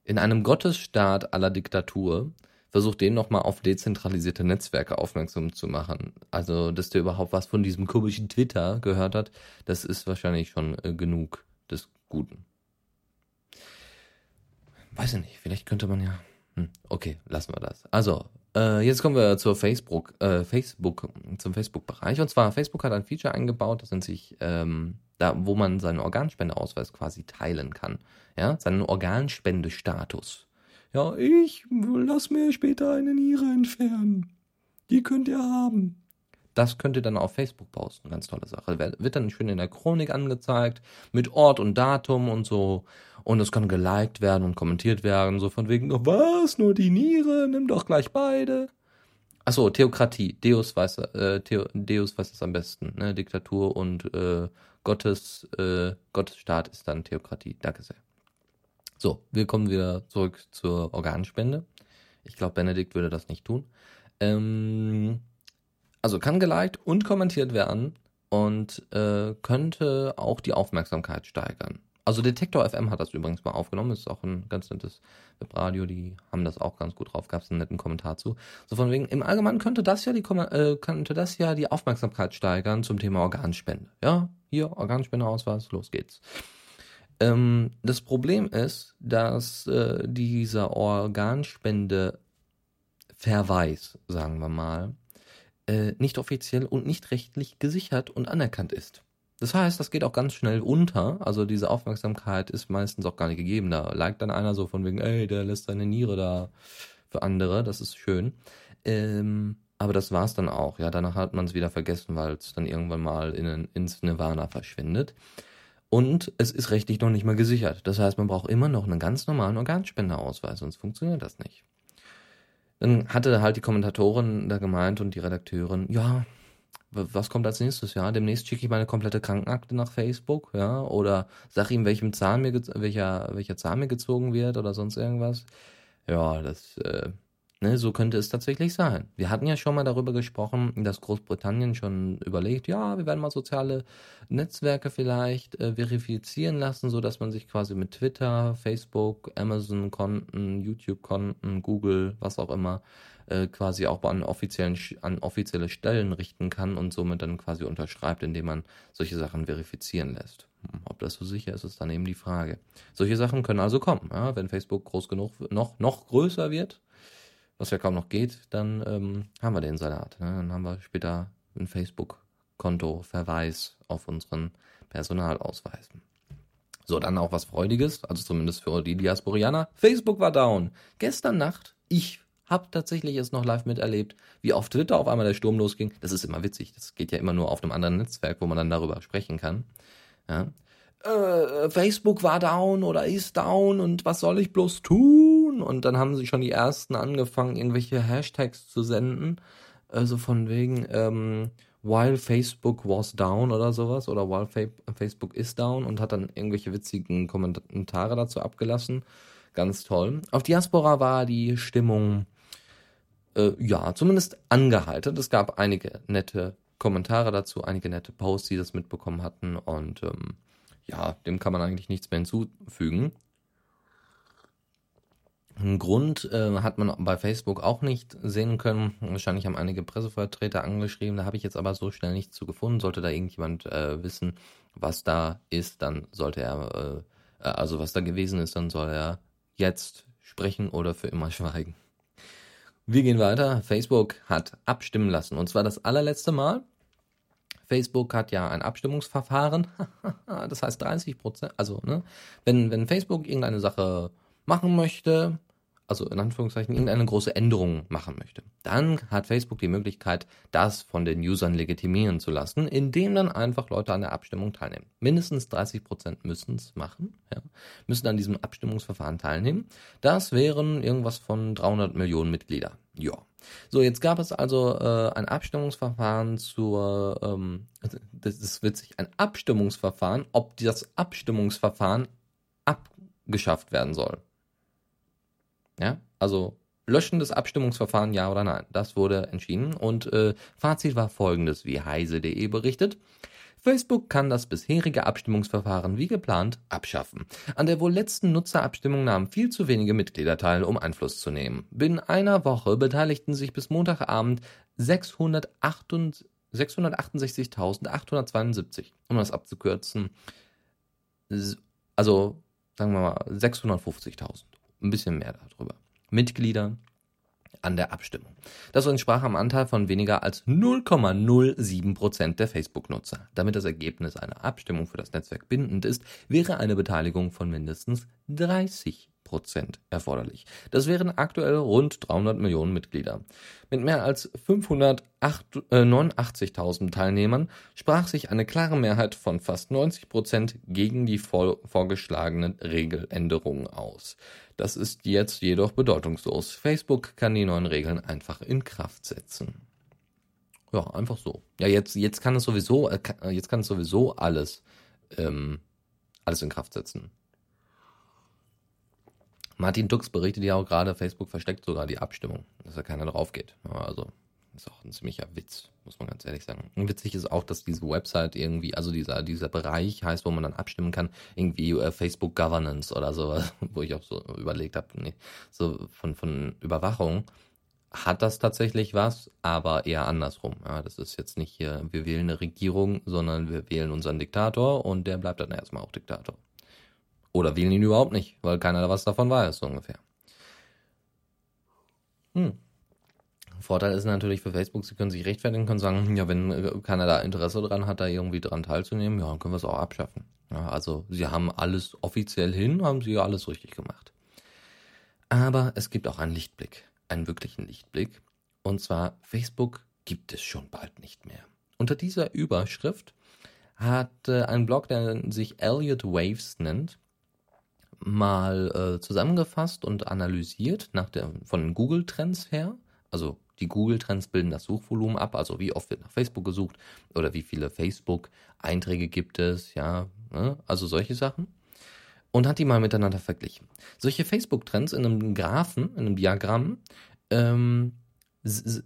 in einem Gottesstaat aller Diktatur versucht den nochmal auf dezentralisierte Netzwerke aufmerksam zu machen. Also, dass der überhaupt was von diesem komischen Twitter gehört hat, das ist wahrscheinlich schon äh, genug des Guten. Weiß ich nicht, vielleicht könnte man ja. Hm, okay, lassen wir das. Also, äh, jetzt kommen wir zur Facebook, äh, Facebook, zum Facebook-Bereich. Und zwar, Facebook hat ein Feature eingebaut, das nennt sich ähm, da, wo man seinen Organspendeausweis quasi teilen kann. Ja, seinen Organspendestatus. Ja, ich lass mir später eine Niere entfernen. Die könnt ihr haben. Das könnt ihr dann auf Facebook posten. Ganz tolle Sache. Wird dann schön in der Chronik angezeigt, mit Ort und Datum und so. Und es kann geliked werden und kommentiert werden, so von wegen, was, nur die Niere, nimm doch gleich beide. Achso, Theokratie. Deus weiß, äh, Theo, Deus weiß es am besten. Ne? Diktatur und äh, Gottes, äh, Gottesstaat ist dann Theokratie. Danke sehr. So, wir kommen wieder zurück zur Organspende. Ich glaube, Benedikt würde das nicht tun. Ähm, also kann geliked und kommentiert werden und äh, könnte auch die Aufmerksamkeit steigern. Also Detektor FM hat das übrigens mal aufgenommen. Das ist auch ein ganz nettes Webradio. Die haben das auch ganz gut drauf. Gab es einen netten Kommentar zu. So von wegen, im Allgemeinen könnte das ja die, äh, könnte das ja die Aufmerksamkeit steigern zum Thema Organspende. Ja, hier, Organspendeausweis, los geht's. Ähm, das Problem ist, dass äh, dieser Organspendeverweis, sagen wir mal, äh, nicht offiziell und nicht rechtlich gesichert und anerkannt ist. Das heißt, das geht auch ganz schnell unter. Also diese Aufmerksamkeit ist meistens auch gar nicht gegeben. Da liked dann einer so von wegen, ey, der lässt seine Niere da für andere. Das ist schön. Ähm, aber das war's dann auch. Ja, danach hat man es wieder vergessen, weil es dann irgendwann mal in, ins Nirvana verschwindet. Und es ist rechtlich noch nicht mal gesichert. Das heißt, man braucht immer noch einen ganz normalen Organspendeausweis, sonst funktioniert das nicht. Dann hatte halt die Kommentatorin da gemeint und die Redakteurin, ja, was kommt als nächstes? Ja, demnächst schicke ich meine komplette Krankenakte nach Facebook, ja, oder sag ihm, welchem Zahn mir welcher, welcher Zahn mir gezogen wird oder sonst irgendwas. Ja, das, äh, Ne, so könnte es tatsächlich sein. Wir hatten ja schon mal darüber gesprochen, dass Großbritannien schon überlegt, ja, wir werden mal soziale Netzwerke vielleicht äh, verifizieren lassen, so dass man sich quasi mit Twitter, Facebook, Amazon-Konten, YouTube-Konten, Google, was auch immer, äh, quasi auch an offiziellen an offizielle Stellen richten kann und somit dann quasi unterschreibt, indem man solche Sachen verifizieren lässt. Hm, ob das so sicher ist, ist dann eben die Frage. Solche Sachen können also kommen, ja, wenn Facebook groß genug noch noch größer wird was ja kaum noch geht, dann ähm, haben wir den Salat. Ne? Dann haben wir später ein Facebook-Konto-Verweis auf unseren Personalausweisen. So, dann auch was Freudiges, also zumindest für die Diasporianer. Facebook war down. Gestern Nacht, ich habe tatsächlich es noch live miterlebt, wie auf Twitter auf einmal der Sturm losging. Das ist immer witzig. Das geht ja immer nur auf einem anderen Netzwerk, wo man dann darüber sprechen kann. Ja. Äh, Facebook war down oder ist down und was soll ich bloß tun? tun. Und dann haben sie schon die ersten angefangen, irgendwelche Hashtags zu senden. Also von wegen, ähm, while Facebook was down oder sowas oder while Facebook is down und hat dann irgendwelche witzigen Kommentare dazu abgelassen. Ganz toll. Auf Diaspora war die Stimmung, äh, ja, zumindest angehalten. Es gab einige nette Kommentare dazu, einige nette Posts, die das mitbekommen hatten und ähm, ja, dem kann man eigentlich nichts mehr hinzufügen. Ein Grund äh, hat man bei Facebook auch nicht sehen können. Wahrscheinlich haben einige Pressevertreter angeschrieben. Da habe ich jetzt aber so schnell nichts zu gefunden. Sollte da irgendjemand äh, wissen, was da ist, dann sollte er, äh, äh also was da gewesen ist, dann soll er jetzt sprechen oder für immer schweigen. Wir gehen weiter. Facebook hat abstimmen lassen. Und zwar das allerletzte Mal. Facebook hat ja ein Abstimmungsverfahren. das heißt 30 Prozent. Also, ne, wenn, wenn Facebook irgendeine Sache machen möchte, also in Anführungszeichen irgendeine große Änderung machen möchte, dann hat Facebook die Möglichkeit, das von den Usern legitimieren zu lassen, indem dann einfach Leute an der Abstimmung teilnehmen. Mindestens 30 Prozent müssen es machen, ja, müssen an diesem Abstimmungsverfahren teilnehmen. Das wären irgendwas von 300 Millionen Mitglieder. Ja. So, jetzt gab es also äh, ein Abstimmungsverfahren zur, ähm, das ist witzig, ein Abstimmungsverfahren, ob das Abstimmungsverfahren abgeschafft werden soll. Ja, also Löschen des Abstimmungsverfahrens, ja oder nein. Das wurde entschieden und äh, Fazit war folgendes, wie heise.de berichtet. Facebook kann das bisherige Abstimmungsverfahren wie geplant abschaffen. An der wohl letzten Nutzerabstimmung nahmen viel zu wenige Mitglieder teil, um Einfluss zu nehmen. Binnen einer Woche beteiligten sich bis Montagabend 668.872, um das abzukürzen. Also, sagen wir mal, 650.000 ein bisschen mehr darüber. Mitglieder an der Abstimmung. Das entsprach am Anteil von weniger als 0,07 Prozent der Facebook-Nutzer. Damit das Ergebnis einer Abstimmung für das Netzwerk bindend ist, wäre eine Beteiligung von mindestens 30 Prozent erforderlich. Das wären aktuell rund 300 Millionen Mitglieder. Mit mehr als 589.000 Teilnehmern sprach sich eine klare Mehrheit von fast 90 Prozent gegen die vorgeschlagenen Regeländerungen aus. Das ist jetzt jedoch bedeutungslos. Facebook kann die neuen Regeln einfach in Kraft setzen. Ja, einfach so. Ja, jetzt, jetzt kann es sowieso, äh, jetzt kann es sowieso alles, ähm, alles in Kraft setzen. Martin Dux berichtet ja auch gerade, Facebook versteckt sogar die Abstimmung, dass da keiner drauf geht. Also ist auch ein ziemlicher Witz, muss man ganz ehrlich sagen. Und witzig ist auch, dass diese Website irgendwie, also dieser, dieser Bereich heißt, wo man dann abstimmen kann, irgendwie äh, Facebook Governance oder sowas, wo ich auch so überlegt habe, nee, so von, von Überwachung hat das tatsächlich was, aber eher andersrum. Ja, das ist jetzt nicht hier, wir wählen eine Regierung, sondern wir wählen unseren Diktator und der bleibt dann erstmal auch Diktator. Oder wählen ihn überhaupt nicht, weil keiner was davon weiß, so ungefähr. Hm. Vorteil ist natürlich für Facebook, sie können sich rechtfertigen, können sagen, ja, wenn äh, keiner da Interesse dran hat, da irgendwie dran teilzunehmen, ja, dann können wir es auch abschaffen. Ja, also sie haben alles offiziell hin, haben sie alles richtig gemacht. Aber es gibt auch einen Lichtblick, einen wirklichen Lichtblick. Und zwar, Facebook gibt es schon bald nicht mehr. Unter dieser Überschrift hat äh, ein Blog, der sich Elliot Waves nennt, mal äh, zusammengefasst und analysiert nach der, von den Google-Trends her, also die Google-Trends bilden das Suchvolumen ab, also wie oft wird nach Facebook gesucht oder wie viele Facebook-Einträge gibt es, ja, ne? also solche Sachen. Und hat die mal miteinander verglichen. Solche Facebook-Trends in einem Graphen, in einem Diagramm, ähm,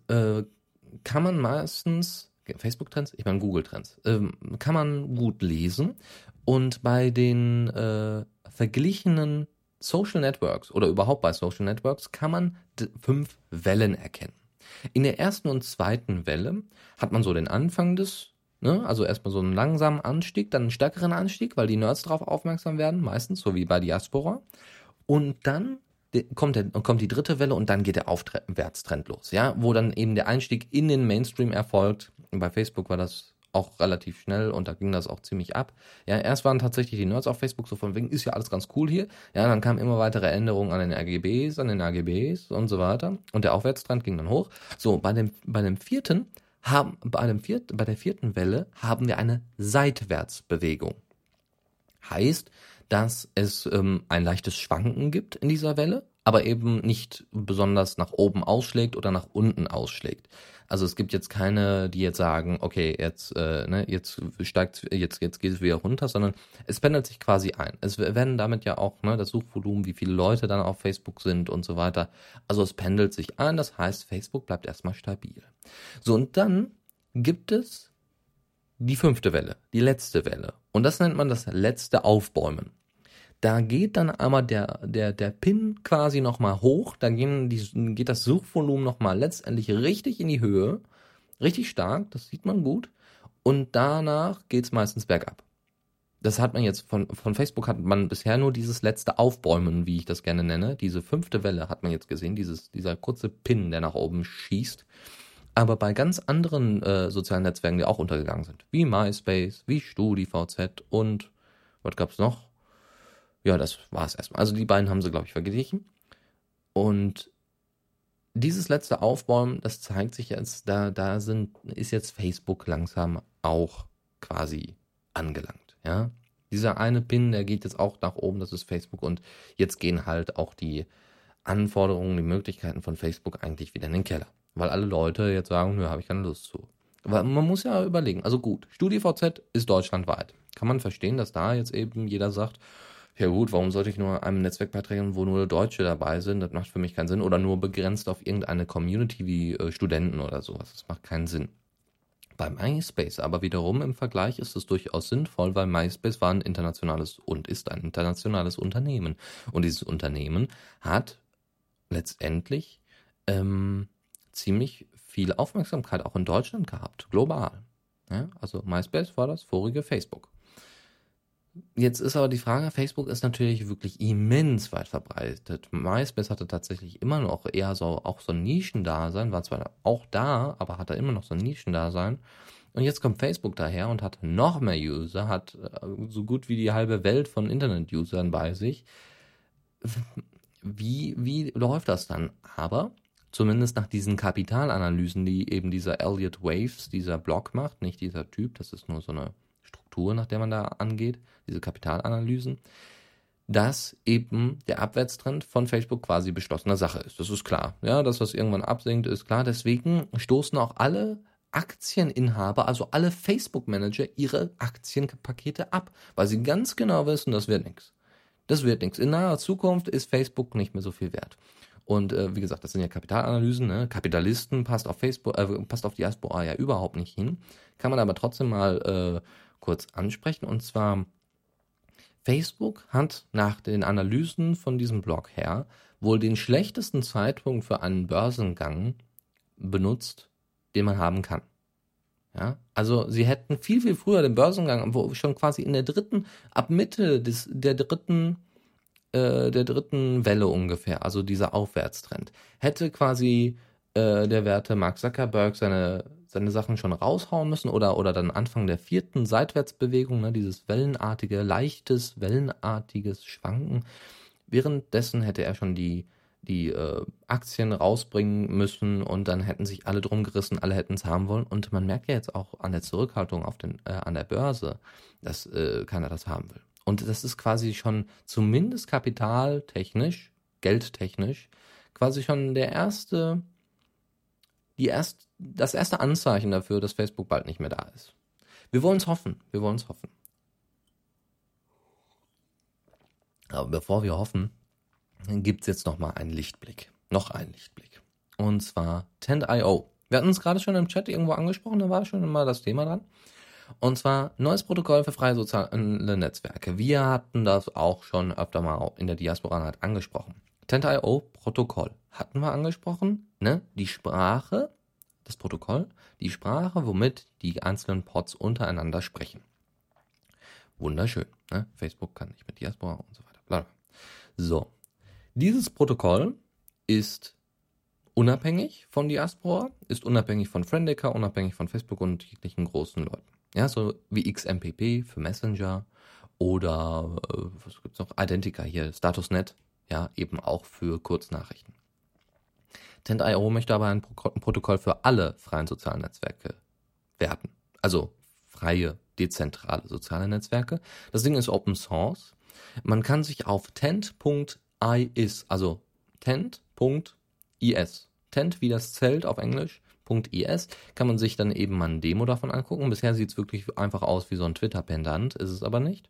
äh, kann man meistens, Facebook-Trends, ich meine Google-Trends, ähm, kann man gut lesen und bei den äh, verglichenen Social Networks oder überhaupt bei Social Networks kann man fünf Wellen erkennen. In der ersten und zweiten Welle hat man so den Anfang des, ne, also erstmal so einen langsamen Anstieg, dann einen stärkeren Anstieg, weil die Nerds darauf aufmerksam werden, meistens, so wie bei Diaspora. Und dann kommt, der, kommt die dritte Welle und dann geht der Aufwärtstrend los, ja, wo dann eben der Einstieg in den Mainstream erfolgt. Bei Facebook war das auch relativ schnell und da ging das auch ziemlich ab. Ja, erst waren tatsächlich die Nerds auf Facebook so von wegen, ist ja alles ganz cool hier. Ja, dann kamen immer weitere Änderungen an den RGBs, an den AGBs und so weiter. Und der Aufwärtstrend ging dann hoch. So, bei dem, bei dem vierten haben, bei dem vierten, bei der vierten Welle haben wir eine Seitwärtsbewegung. Heißt, dass es ähm, ein leichtes Schwanken gibt in dieser Welle, aber eben nicht besonders nach oben ausschlägt oder nach unten ausschlägt. Also es gibt jetzt keine, die jetzt sagen, okay, jetzt, äh, ne, jetzt steigt, jetzt, jetzt geht es wieder runter, sondern es pendelt sich quasi ein. Es werden damit ja auch ne, das Suchvolumen, wie viele Leute dann auf Facebook sind und so weiter. Also es pendelt sich ein, das heißt, Facebook bleibt erstmal stabil. So, und dann gibt es die fünfte Welle, die letzte Welle. Und das nennt man das letzte Aufbäumen. Da geht dann einmal der, der, der Pin quasi nochmal hoch, da gehen die, geht das Suchvolumen nochmal letztendlich richtig in die Höhe, richtig stark, das sieht man gut. Und danach geht's meistens bergab. Das hat man jetzt von, von Facebook hat man bisher nur dieses letzte Aufbäumen, wie ich das gerne nenne. Diese fünfte Welle hat man jetzt gesehen, dieses, dieser kurze Pin, der nach oben schießt. Aber bei ganz anderen äh, sozialen Netzwerken, die auch untergegangen sind, wie MySpace, wie StudiVZ und was gab's noch? Ja, das war es erstmal. Also die beiden haben sie, glaube ich, verglichen. Und dieses letzte Aufbäumen, das zeigt sich jetzt, da, da sind, ist jetzt Facebook langsam auch quasi angelangt. Ja? Dieser eine Pin, der geht jetzt auch nach oben, das ist Facebook. Und jetzt gehen halt auch die Anforderungen, die Möglichkeiten von Facebook eigentlich wieder in den Keller. Weil alle Leute jetzt sagen, nö, habe ich keine Lust zu. Weil man muss ja überlegen, also gut, StudiVZ ist deutschlandweit. Kann man verstehen, dass da jetzt eben jeder sagt, ja gut, warum sollte ich nur einem Netzwerk beitreten, wo nur Deutsche dabei sind? Das macht für mich keinen Sinn. Oder nur begrenzt auf irgendeine Community wie äh, Studenten oder sowas. Das macht keinen Sinn. Bei MySpace aber wiederum im Vergleich ist es durchaus sinnvoll, weil MySpace war ein internationales und ist ein internationales Unternehmen. Und dieses Unternehmen hat letztendlich ähm, ziemlich viel Aufmerksamkeit auch in Deutschland gehabt, global. Ja, also MySpace war das vorige Facebook. Jetzt ist aber die Frage, Facebook ist natürlich wirklich immens weit verbreitet. MySpace hatte tatsächlich immer noch eher so auch so ein Nischendasein, war zwar auch da, aber hatte immer noch so ein Nischendasein. Und jetzt kommt Facebook daher und hat noch mehr User, hat äh, so gut wie die halbe Welt von Internet-Usern bei sich. Wie, wie läuft das dann? Aber zumindest nach diesen Kapitalanalysen, die eben dieser Elliot Waves, dieser Blog macht, nicht dieser Typ, das ist nur so eine Struktur, nach der man da angeht, diese Kapitalanalysen, dass eben der Abwärtstrend von Facebook quasi beschlossene Sache ist. Das ist klar. Ja, dass das irgendwann absinkt, ist klar. Deswegen stoßen auch alle Aktieninhaber, also alle Facebook-Manager, ihre Aktienpakete ab, weil sie ganz genau wissen, das wird nichts. Das wird nichts. In naher Zukunft ist Facebook nicht mehr so viel wert. Und äh, wie gesagt, das sind ja Kapitalanalysen. Ne? Kapitalisten passt auf Facebook, äh, passt auf Diaspora ja überhaupt nicht hin. Kann man aber trotzdem mal äh, kurz ansprechen. Und zwar Facebook hat nach den Analysen von diesem Blog her wohl den schlechtesten Zeitpunkt für einen Börsengang benutzt, den man haben kann. Ja, also sie hätten viel, viel früher den Börsengang, wo schon quasi in der dritten, ab Mitte des, der dritten, äh, der dritten Welle ungefähr, also dieser Aufwärtstrend, hätte quasi äh, der Werte Mark Zuckerberg seine seine Sachen schon raushauen müssen oder, oder dann Anfang der vierten Seitwärtsbewegung, ne, dieses wellenartige, leichtes, wellenartiges Schwanken. Währenddessen hätte er schon die, die äh, Aktien rausbringen müssen und dann hätten sich alle drum gerissen, alle hätten es haben wollen. Und man merkt ja jetzt auch an der Zurückhaltung auf den, äh, an der Börse, dass äh, keiner das haben will. Und das ist quasi schon zumindest kapitaltechnisch, geldtechnisch, quasi schon der erste die erst, das erste Anzeichen dafür, dass Facebook bald nicht mehr da ist. Wir wollen es hoffen. Wir wollen es hoffen. Aber bevor wir hoffen, gibt es jetzt noch mal einen Lichtblick. Noch einen Lichtblick. und zwar Tend.io. Wir hatten es gerade schon im Chat irgendwo angesprochen, da war schon mal das Thema dran. Und zwar neues Protokoll für freie soziale Netzwerke. Wir hatten das auch schon öfter mal in der Diaspora halt angesprochen. Tend.io Protokoll hatten wir angesprochen, ne? Die Sprache, das Protokoll, die Sprache, womit die einzelnen Pods untereinander sprechen. Wunderschön, ne? Facebook kann nicht mit Diaspora und so weiter. Bla. So. Dieses Protokoll ist unabhängig von Diaspora, ist unabhängig von Friendica, unabhängig von Facebook und jeglichen großen Leuten. Ja, so wie XMPP für Messenger oder äh, was gibt's noch? Identica hier, Statusnet, ja, eben auch für Kurznachrichten. Tend.io möchte aber ein Protokoll für alle freien sozialen Netzwerke werden. Also freie, dezentrale soziale Netzwerke. Das Ding ist Open Source. Man kann sich auf tent.is, also tent.is Tent wie das Zelt auf Englisch, .is, kann man sich dann eben mal ein Demo davon angucken. Bisher sieht es wirklich einfach aus wie so ein Twitter-Pendant, ist es aber nicht.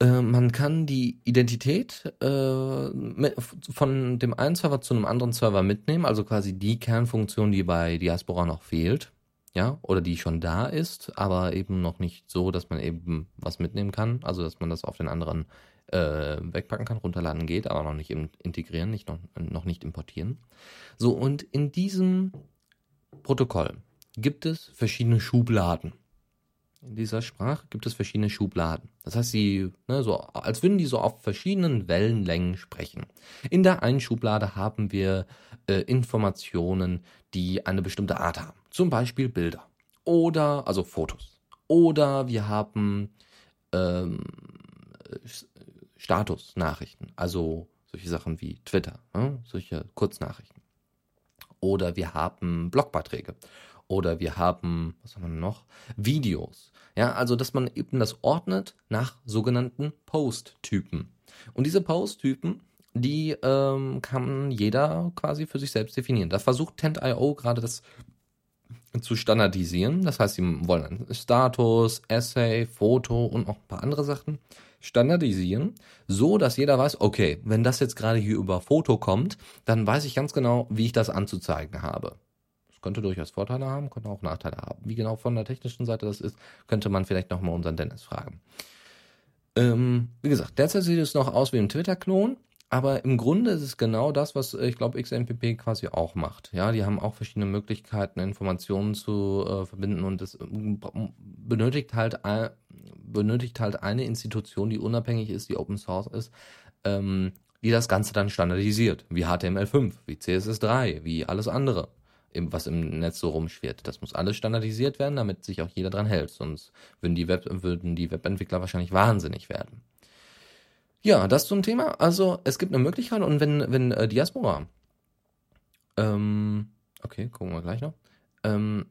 Äh, man kann die Identität äh, von dem einen Server zu einem anderen Server mitnehmen, also quasi die Kernfunktion, die bei Diaspora noch fehlt, ja, oder die schon da ist, aber eben noch nicht so, dass man eben was mitnehmen kann, also dass man das auf den anderen äh, wegpacken kann, runterladen geht, aber noch nicht integrieren, nicht noch, noch nicht importieren. So, und in diesem Protokoll gibt es verschiedene Schubladen. In dieser Sprache gibt es verschiedene Schubladen. Das heißt, sie, ne, so, als würden die so auf verschiedenen Wellenlängen sprechen. In der einen Schublade haben wir äh, Informationen, die eine bestimmte Art haben. Zum Beispiel Bilder. Oder, also Fotos. Oder wir haben ähm, Statusnachrichten, also solche Sachen wie Twitter, ne? solche Kurznachrichten. Oder wir haben Blogbeiträge. Oder wir haben, was haben wir noch? Videos. Ja, also dass man eben das ordnet nach sogenannten Post-Typen. Und diese Post-Typen, die ähm, kann jeder quasi für sich selbst definieren. Da versucht Tent.io gerade das zu standardisieren. Das heißt, sie wollen einen Status, Essay, Foto und noch ein paar andere Sachen standardisieren, so dass jeder weiß, okay, wenn das jetzt gerade hier über Foto kommt, dann weiß ich ganz genau, wie ich das anzuzeigen habe. Das könnte durchaus Vorteile haben, könnte auch Nachteile haben. Wie genau von der technischen Seite das ist, könnte man vielleicht nochmal unseren Dennis fragen. Ähm, wie gesagt, derzeit sieht es noch aus wie ein Twitter-Klon. Aber im Grunde ist es genau das, was äh, ich glaube XMPP quasi auch macht. Ja, die haben auch verschiedene Möglichkeiten, Informationen zu äh, verbinden und es ähm, benötigt halt benötigt halt eine Institution, die unabhängig ist, die Open Source ist, ähm, die das Ganze dann standardisiert, wie HTML5, wie CSS3, wie alles andere, was im Netz so rumschwirrt. Das muss alles standardisiert werden, damit sich auch jeder dran hält, sonst würden die, Web, würden die Webentwickler wahrscheinlich wahnsinnig werden. Ja, das zum Thema. Also es gibt eine Möglichkeit und wenn, wenn äh, Diaspora, ähm, okay, gucken wir gleich noch, ähm,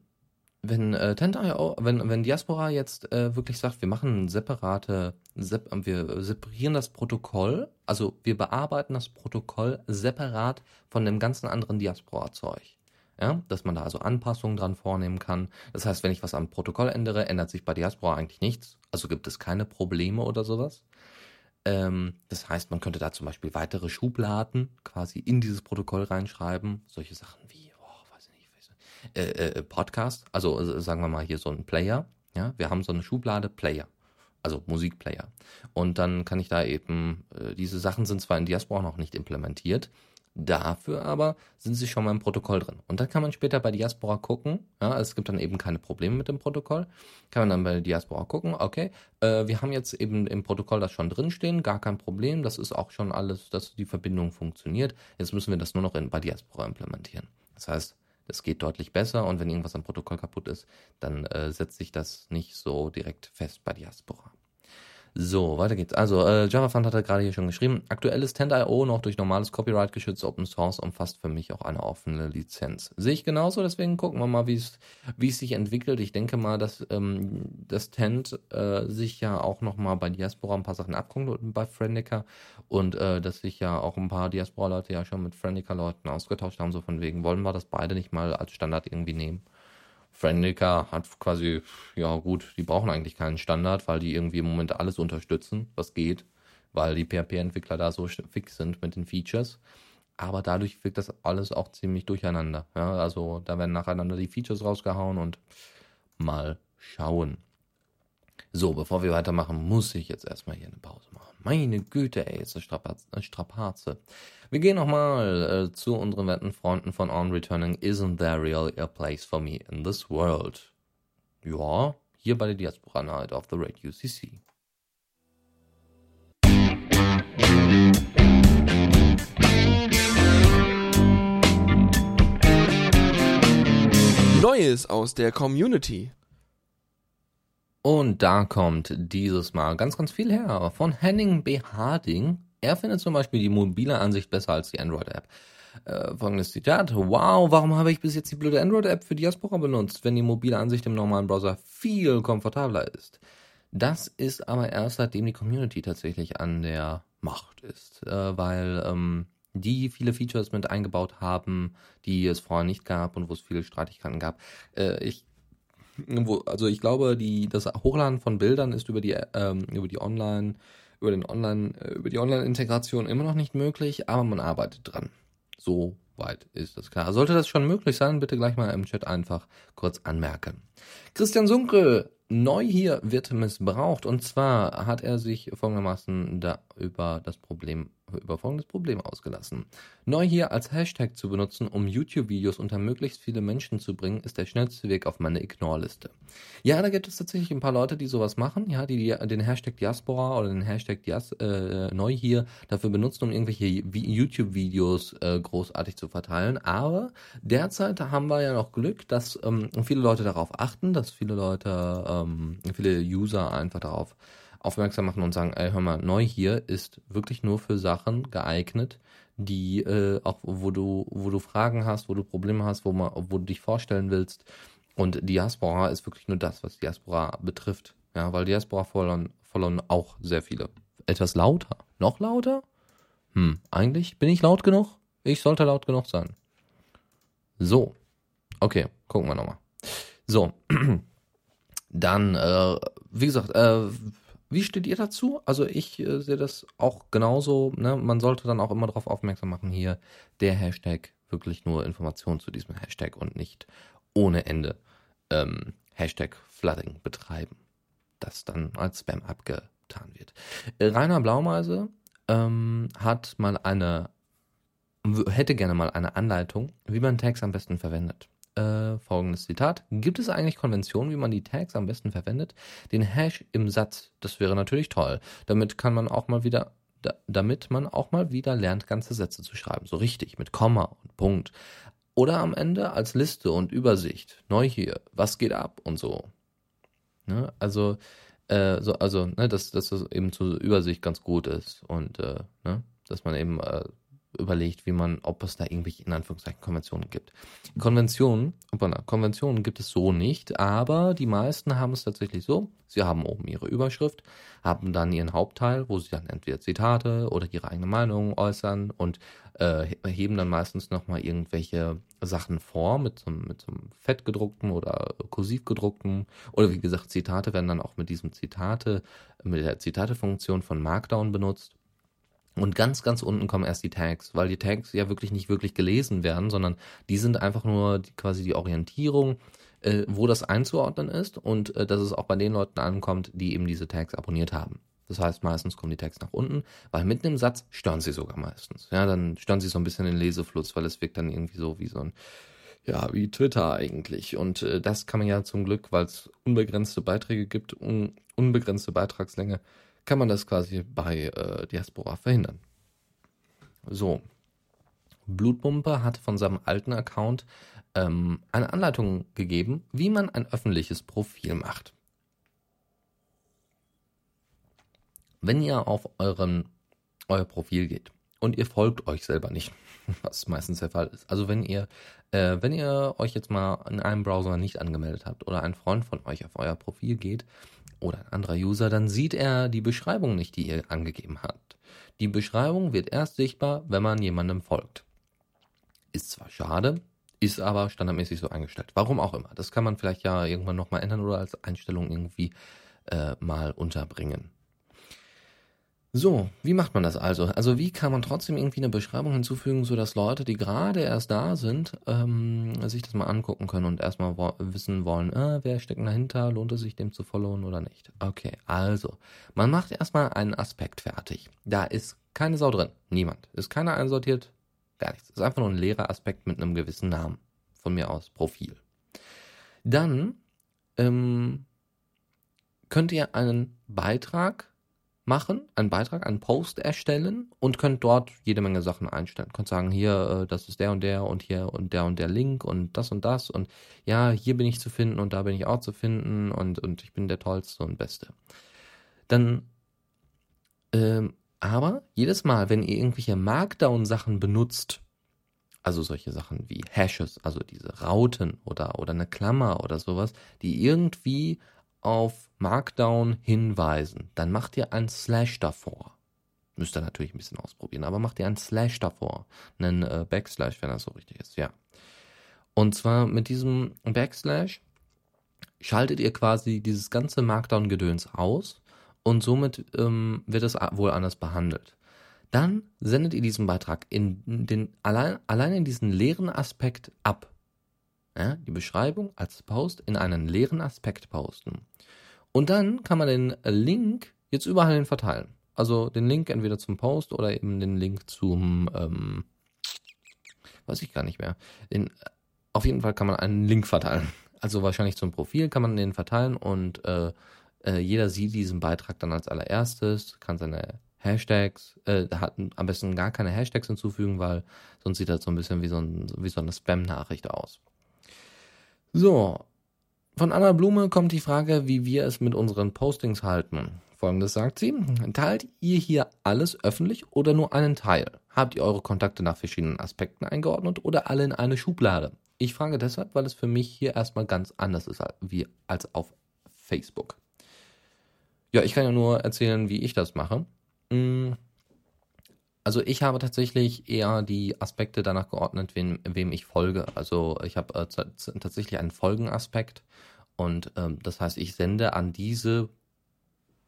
wenn äh, Tenta.io, wenn, wenn Diaspora jetzt äh, wirklich sagt, wir machen separate, sep wir separieren das Protokoll, also wir bearbeiten das Protokoll separat von dem ganzen anderen Diaspora-Zeug. Ja, dass man da also Anpassungen dran vornehmen kann. Das heißt, wenn ich was am Protokoll ändere, ändert sich bei Diaspora eigentlich nichts. Also gibt es keine Probleme oder sowas. Ähm, das heißt, man könnte da zum Beispiel weitere Schubladen quasi in dieses Protokoll reinschreiben. Solche Sachen wie, oh, weiß ich nicht, weiß ich nicht äh, äh, Podcast, also äh, sagen wir mal hier so ein Player. Ja, wir haben so eine Schublade Player, also Musikplayer. Und dann kann ich da eben, äh, diese Sachen sind zwar in Diaspora noch nicht implementiert, Dafür aber sind sie schon mal im Protokoll drin. Und dann kann man später bei Diaspora gucken, ja, es gibt dann eben keine Probleme mit dem Protokoll, kann man dann bei Diaspora gucken, okay, äh, wir haben jetzt eben im Protokoll das schon drinstehen, gar kein Problem, das ist auch schon alles, dass die Verbindung funktioniert. Jetzt müssen wir das nur noch in, bei Diaspora implementieren. Das heißt, es geht deutlich besser und wenn irgendwas am Protokoll kaputt ist, dann äh, setzt sich das nicht so direkt fest bei Diaspora. So, weiter geht's. Also, äh, JavaFund hat er gerade hier schon geschrieben. Aktuell ist Tend.io noch durch normales Copyright geschützt. Open Source umfasst für mich auch eine offene Lizenz. Sehe ich genauso, deswegen gucken wir mal, wie es sich entwickelt. Ich denke mal, dass ähm, das Tend äh, sich ja auch nochmal bei Diaspora ein paar Sachen abguckt und bei Friendica und äh, dass sich ja auch ein paar Diaspora-Leute ja schon mit Friendica-Leuten ausgetauscht haben, so von wegen, wollen wir das beide nicht mal als Standard irgendwie nehmen? Friendica hat quasi, ja gut, die brauchen eigentlich keinen Standard, weil die irgendwie im Moment alles unterstützen, was geht, weil die PHP-Entwickler da so fix sind mit den Features. aber dadurch wirkt das alles auch ziemlich durcheinander. Ja, also da werden nacheinander die Features rausgehauen und mal schauen. So, bevor wir weitermachen, muss ich jetzt erstmal hier eine Pause machen. Meine Güte, ey, ist eine Strapaze. Wir gehen nochmal äh, zu unseren wetten Freunden von On Returning. Isn't there really a place for me in this world? Ja, hier bei der Diaspora Night of the Radio CC. Neues aus der Community. Und da kommt dieses Mal ganz, ganz viel her von Henning B. Harding. Er findet zum Beispiel die mobile Ansicht besser als die Android-App. Äh, folgendes Zitat. Wow, warum habe ich bis jetzt die blöde Android-App für Diaspora benutzt, wenn die mobile Ansicht im normalen Browser viel komfortabler ist? Das ist aber erst seitdem die Community tatsächlich an der Macht ist, äh, weil ähm, die viele Features mit eingebaut haben, die es vorher nicht gab und wo es viele Streitigkeiten gab. Äh, ich wo, also ich glaube, die, das Hochladen von Bildern ist über die, ähm, über die Online, über den Online, äh, über die Online-Integration immer noch nicht möglich, aber man arbeitet dran. So weit ist das klar. Sollte das schon möglich sein, bitte gleich mal im Chat einfach kurz anmerken. Christian Sunke Neu hier wird missbraucht und zwar hat er sich folgendermaßen da über das Problem, über folgendes Problem ausgelassen. Neu hier als Hashtag zu benutzen, um YouTube-Videos unter möglichst viele Menschen zu bringen, ist der schnellste Weg auf meine Ignore-Liste. Ja, da gibt es tatsächlich ein paar Leute, die sowas machen, ja, die, den Hashtag Diaspora oder den Hashtag Dias, äh, Neu hier dafür benutzen, um irgendwelche YouTube-Videos äh, großartig zu verteilen. Aber derzeit haben wir ja noch Glück, dass ähm, viele Leute darauf achten, dass viele Leute äh, ähm, viele User einfach darauf aufmerksam machen und sagen, ey, hör mal, neu hier ist wirklich nur für Sachen geeignet, die äh, auch, wo du, wo du Fragen hast, wo du Probleme hast, wo, man, wo du dich vorstellen willst. Und Diaspora ist wirklich nur das, was Diaspora betrifft. Ja, weil Diaspora followen, followen auch sehr viele. Etwas lauter. Noch lauter? Hm, eigentlich bin ich laut genug? Ich sollte laut genug sein. So. Okay, gucken wir nochmal. So. Dann, äh, wie gesagt, äh, wie steht ihr dazu? Also ich äh, sehe das auch genauso. Ne? Man sollte dann auch immer darauf aufmerksam machen, hier der Hashtag wirklich nur Informationen zu diesem Hashtag und nicht ohne Ende ähm, Hashtag Flooding betreiben, das dann als Spam abgetan wird. Rainer Blaumeise ähm, hat mal eine, hätte gerne mal eine Anleitung, wie man Tags am besten verwendet äh, folgendes Zitat. Gibt es eigentlich Konventionen, wie man die Tags am besten verwendet? Den Hash im Satz, das wäre natürlich toll. Damit kann man auch mal wieder, da, damit man auch mal wieder lernt, ganze Sätze zu schreiben. So richtig, mit Komma und Punkt. Oder am Ende als Liste und Übersicht. Neu hier, was geht ab und so. Ne? Also, äh, so, also, ne, dass, dass das eben zur Übersicht ganz gut ist und äh, ne, dass man eben äh, überlegt, wie man, ob es da irgendwelche in Anführungszeichen Konventionen gibt. Konventionen, Konventionen gibt es so nicht, aber die meisten haben es tatsächlich so. Sie haben oben ihre Überschrift, haben dann ihren Hauptteil, wo sie dann entweder Zitate oder ihre eigene Meinung äußern und äh, heben dann meistens nochmal irgendwelche Sachen vor mit so, mit so einem fett gedruckten oder kursiv gedruckten oder wie gesagt Zitate werden dann auch mit diesem Zitate, mit der Zitatefunktion von Markdown benutzt und ganz, ganz unten kommen erst die Tags, weil die Tags ja wirklich nicht wirklich gelesen werden, sondern die sind einfach nur die, quasi die Orientierung, äh, wo das einzuordnen ist und äh, dass es auch bei den Leuten ankommt, die eben diese Tags abonniert haben. Das heißt, meistens kommen die Tags nach unten, weil mitten im Satz stören sie sogar meistens. Ja, dann stören sie so ein bisschen den Lesefluss, weil es wirkt dann irgendwie so wie so ein, ja, wie Twitter eigentlich. Und äh, das kann man ja zum Glück, weil es unbegrenzte Beiträge gibt, un unbegrenzte Beitragslänge, kann man das quasi bei äh, Diaspora verhindern. So. Blutbumper hat von seinem alten Account ähm, eine Anleitung gegeben, wie man ein öffentliches Profil macht. Wenn ihr auf euren, euer Profil geht und ihr folgt euch selber nicht, was meistens der Fall ist. Also wenn ihr, äh, wenn ihr euch jetzt mal in einem Browser nicht angemeldet habt oder ein Freund von euch auf euer Profil geht oder ein anderer User, dann sieht er die Beschreibung nicht, die ihr angegeben habt. Die Beschreibung wird erst sichtbar, wenn man jemandem folgt. Ist zwar schade, ist aber standardmäßig so eingestellt. Warum auch immer. Das kann man vielleicht ja irgendwann nochmal ändern oder als Einstellung irgendwie äh, mal unterbringen. So, wie macht man das also? Also wie kann man trotzdem irgendwie eine Beschreibung hinzufügen, sodass Leute, die gerade erst da sind, ähm, sich das mal angucken können und erstmal wo wissen wollen, äh, wer steckt dahinter, lohnt es sich dem zu followen oder nicht? Okay, also, man macht erstmal einen Aspekt fertig. Da ist keine Sau drin, niemand. Ist keiner einsortiert, gar nichts. Ist einfach nur ein leerer Aspekt mit einem gewissen Namen. Von mir aus Profil. Dann ähm, könnt ihr einen Beitrag machen, einen Beitrag, einen Post erstellen und könnt dort jede Menge Sachen einstellen. Könnt sagen, hier, äh, das ist der und der und hier und der und der Link und das und das und ja, hier bin ich zu finden und da bin ich auch zu finden und, und ich bin der Tollste und Beste. Dann, ähm, aber jedes Mal, wenn ihr irgendwelche Markdown-Sachen benutzt, also solche Sachen wie Hashes, also diese Rauten oder, oder eine Klammer oder sowas, die irgendwie auf Markdown hinweisen, dann macht ihr ein Slash davor. Müsst ihr natürlich ein bisschen ausprobieren, aber macht ihr ein Slash davor. Einen äh, Backslash, wenn das so richtig ist, ja. Und zwar mit diesem Backslash schaltet ihr quasi dieses ganze Markdown-Gedöns aus und somit ähm, wird es wohl anders behandelt. Dann sendet ihr diesen Beitrag in den, allein, allein in diesen leeren Aspekt ab. Ja, die Beschreibung als Post in einen leeren Aspekt posten. Und dann kann man den Link jetzt überall hin verteilen. Also den Link entweder zum Post oder eben den Link zum, ähm, weiß ich gar nicht mehr. Den, auf jeden Fall kann man einen Link verteilen. Also wahrscheinlich zum Profil kann man den verteilen und äh, äh, jeder sieht diesen Beitrag dann als allererstes, kann seine Hashtags, äh, hat am besten gar keine Hashtags hinzufügen, weil sonst sieht das so ein bisschen wie so, ein, wie so eine Spam-Nachricht aus. So, von Anna Blume kommt die Frage, wie wir es mit unseren Postings halten. Folgendes sagt sie. Teilt ihr hier alles öffentlich oder nur einen Teil? Habt ihr eure Kontakte nach verschiedenen Aspekten eingeordnet oder alle in eine Schublade? Ich frage deshalb, weil es für mich hier erstmal ganz anders ist als auf Facebook. Ja, ich kann ja nur erzählen, wie ich das mache. Hm. Also ich habe tatsächlich eher die Aspekte danach geordnet, wem, wem ich folge. Also ich habe äh, tatsächlich einen Folgenaspekt und ähm, das heißt, ich sende an diese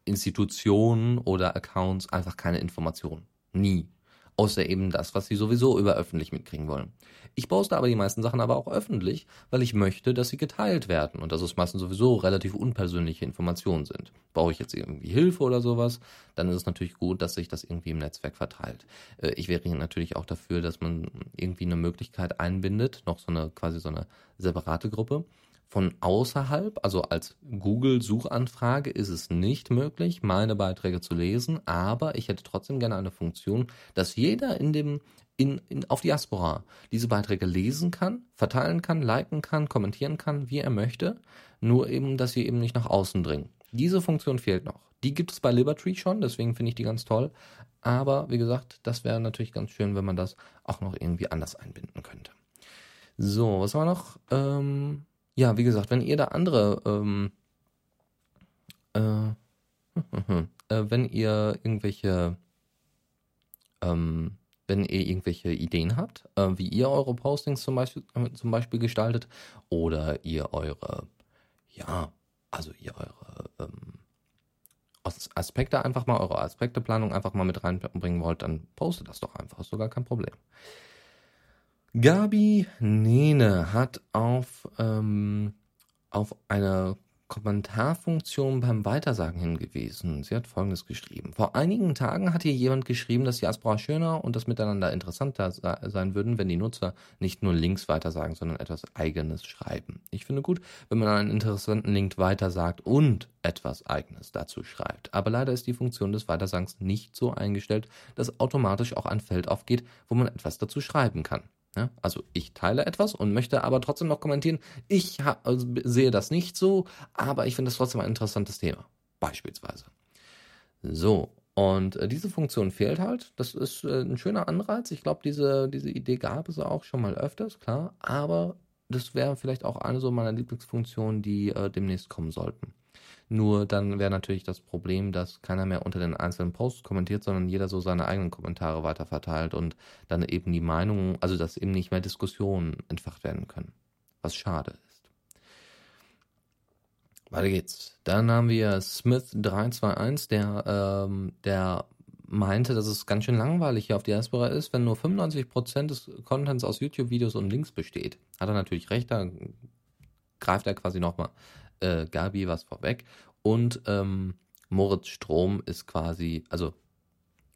Institutionen oder Accounts einfach keine Informationen. Nie außer eben das, was sie sowieso über öffentlich mitkriegen wollen. Ich poste aber die meisten Sachen aber auch öffentlich, weil ich möchte, dass sie geteilt werden und dass es meistens sowieso relativ unpersönliche Informationen sind. Brauche ich jetzt irgendwie Hilfe oder sowas, dann ist es natürlich gut, dass sich das irgendwie im Netzwerk verteilt. Äh, ich wäre natürlich auch dafür, dass man irgendwie eine Möglichkeit einbindet, noch so eine quasi so eine separate Gruppe, von außerhalb, also als Google-Suchanfrage, ist es nicht möglich, meine Beiträge zu lesen, aber ich hätte trotzdem gerne eine Funktion, dass jeder in dem in, in, auf Diaspora diese Beiträge lesen kann, verteilen kann, liken kann, kommentieren kann, wie er möchte, nur eben, dass sie eben nicht nach außen dringen. Diese Funktion fehlt noch. Die gibt es bei Liberty schon, deswegen finde ich die ganz toll. Aber wie gesagt, das wäre natürlich ganz schön, wenn man das auch noch irgendwie anders einbinden könnte. So, was war noch? Ähm, ja, wie gesagt, wenn ihr da andere, ähm, äh, äh, wenn ihr irgendwelche, ähm, wenn ihr irgendwelche Ideen habt, äh, wie ihr eure Postings zum Beispiel, zum Beispiel gestaltet oder ihr eure, ja, also ihr eure ähm, Aspekte einfach mal, eure Aspekteplanung einfach mal mit reinbringen wollt, dann postet das doch einfach, ist sogar kein Problem. Gabi Nene hat auf, ähm, auf eine Kommentarfunktion beim Weitersagen hingewiesen. Sie hat Folgendes geschrieben. Vor einigen Tagen hat hier jemand geschrieben, dass Diaspora schöner und das Miteinander interessanter sein würden, wenn die Nutzer nicht nur Links weitersagen, sondern etwas Eigenes schreiben. Ich finde gut, wenn man einen interessanten Link weitersagt und etwas Eigenes dazu schreibt. Aber leider ist die Funktion des Weitersagens nicht so eingestellt, dass automatisch auch ein Feld aufgeht, wo man etwas dazu schreiben kann. Ja, also ich teile etwas und möchte aber trotzdem noch kommentieren, ich also sehe das nicht so, aber ich finde das trotzdem ein interessantes Thema. Beispielsweise. So, und äh, diese Funktion fehlt halt. Das ist äh, ein schöner Anreiz. Ich glaube, diese, diese Idee gab es auch schon mal öfters, klar. Aber das wäre vielleicht auch eine so meiner Lieblingsfunktionen, die äh, demnächst kommen sollten. Nur dann wäre natürlich das Problem, dass keiner mehr unter den einzelnen Posts kommentiert, sondern jeder so seine eigenen Kommentare weiter verteilt und dann eben die Meinungen, also dass eben nicht mehr Diskussionen entfacht werden können. Was schade ist. Weiter geht's. Dann haben wir Smith321, der, ähm, der meinte, dass es ganz schön langweilig hier auf Diaspora ist, wenn nur 95% des Contents aus YouTube-Videos und Links besteht. Hat er natürlich recht, da greift er quasi nochmal äh, Gabi was vorweg. Und ähm, Moritz Strom ist quasi, also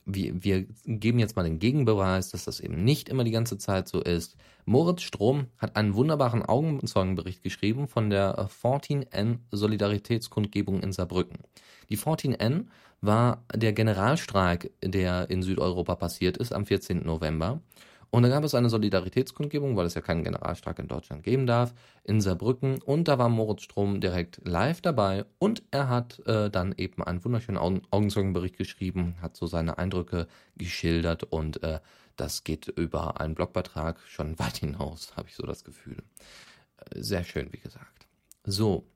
wir, wir geben jetzt mal den Gegenbeweis, dass das eben nicht immer die ganze Zeit so ist. Moritz Strom hat einen wunderbaren Augenzeugenbericht geschrieben von der 14N Solidaritätskundgebung in Saarbrücken. Die 14N war der Generalstreik, der in Südeuropa passiert ist am 14. November. Und da gab es eine Solidaritätskundgebung, weil es ja keinen Generalstreik in Deutschland geben darf, in Saarbrücken. Und da war Moritz Strom direkt live dabei. Und er hat äh, dann eben einen wunderschönen Augen Augenzeugenbericht geschrieben, hat so seine Eindrücke geschildert. Und äh, das geht über einen Blogbeitrag schon weit hinaus, habe ich so das Gefühl. Äh, sehr schön, wie gesagt. So.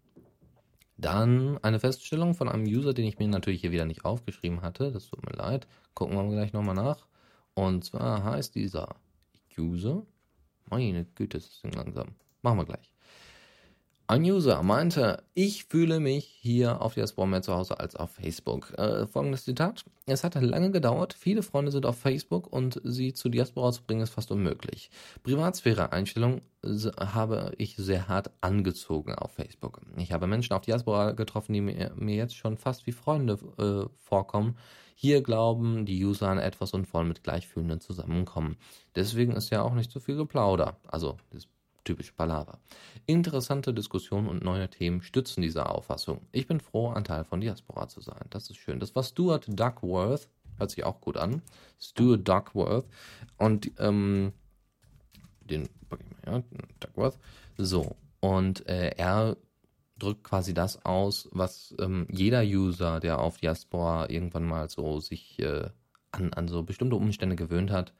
Dann eine Feststellung von einem User, den ich mir natürlich hier wieder nicht aufgeschrieben hatte. Das tut mir leid. Gucken wir mal gleich nochmal nach. Und zwar heißt dieser User, meine Güte, ist das Ding langsam. Machen wir gleich. Ein User meinte, ich fühle mich hier auf Diaspora mehr zu Hause als auf Facebook. Äh, folgendes Zitat. Es hat lange gedauert, viele Freunde sind auf Facebook und sie zu Diaspora zu bringen ist fast unmöglich. Privatsphäre-Einstellung habe ich sehr hart angezogen auf Facebook. Ich habe Menschen auf Diaspora getroffen, die mir, mir jetzt schon fast wie Freunde äh, vorkommen. Hier glauben die User an etwas und wollen mit Gleichfühlenden zusammenkommen. Deswegen ist ja auch nicht so viel Geplauder. Also, das typische Palaver. Interessante Diskussionen und neue Themen stützen diese Auffassung. Ich bin froh, ein Teil von Diaspora zu sein. Das ist schön. Das war Stuart Duckworth. Hört sich auch gut an. Stuart Duckworth. Und, ähm, den, ja, Duckworth. So. Und äh, er drückt quasi das aus, was ähm, jeder User, der auf Diaspora irgendwann mal so sich äh, an, an so bestimmte Umstände gewöhnt hat,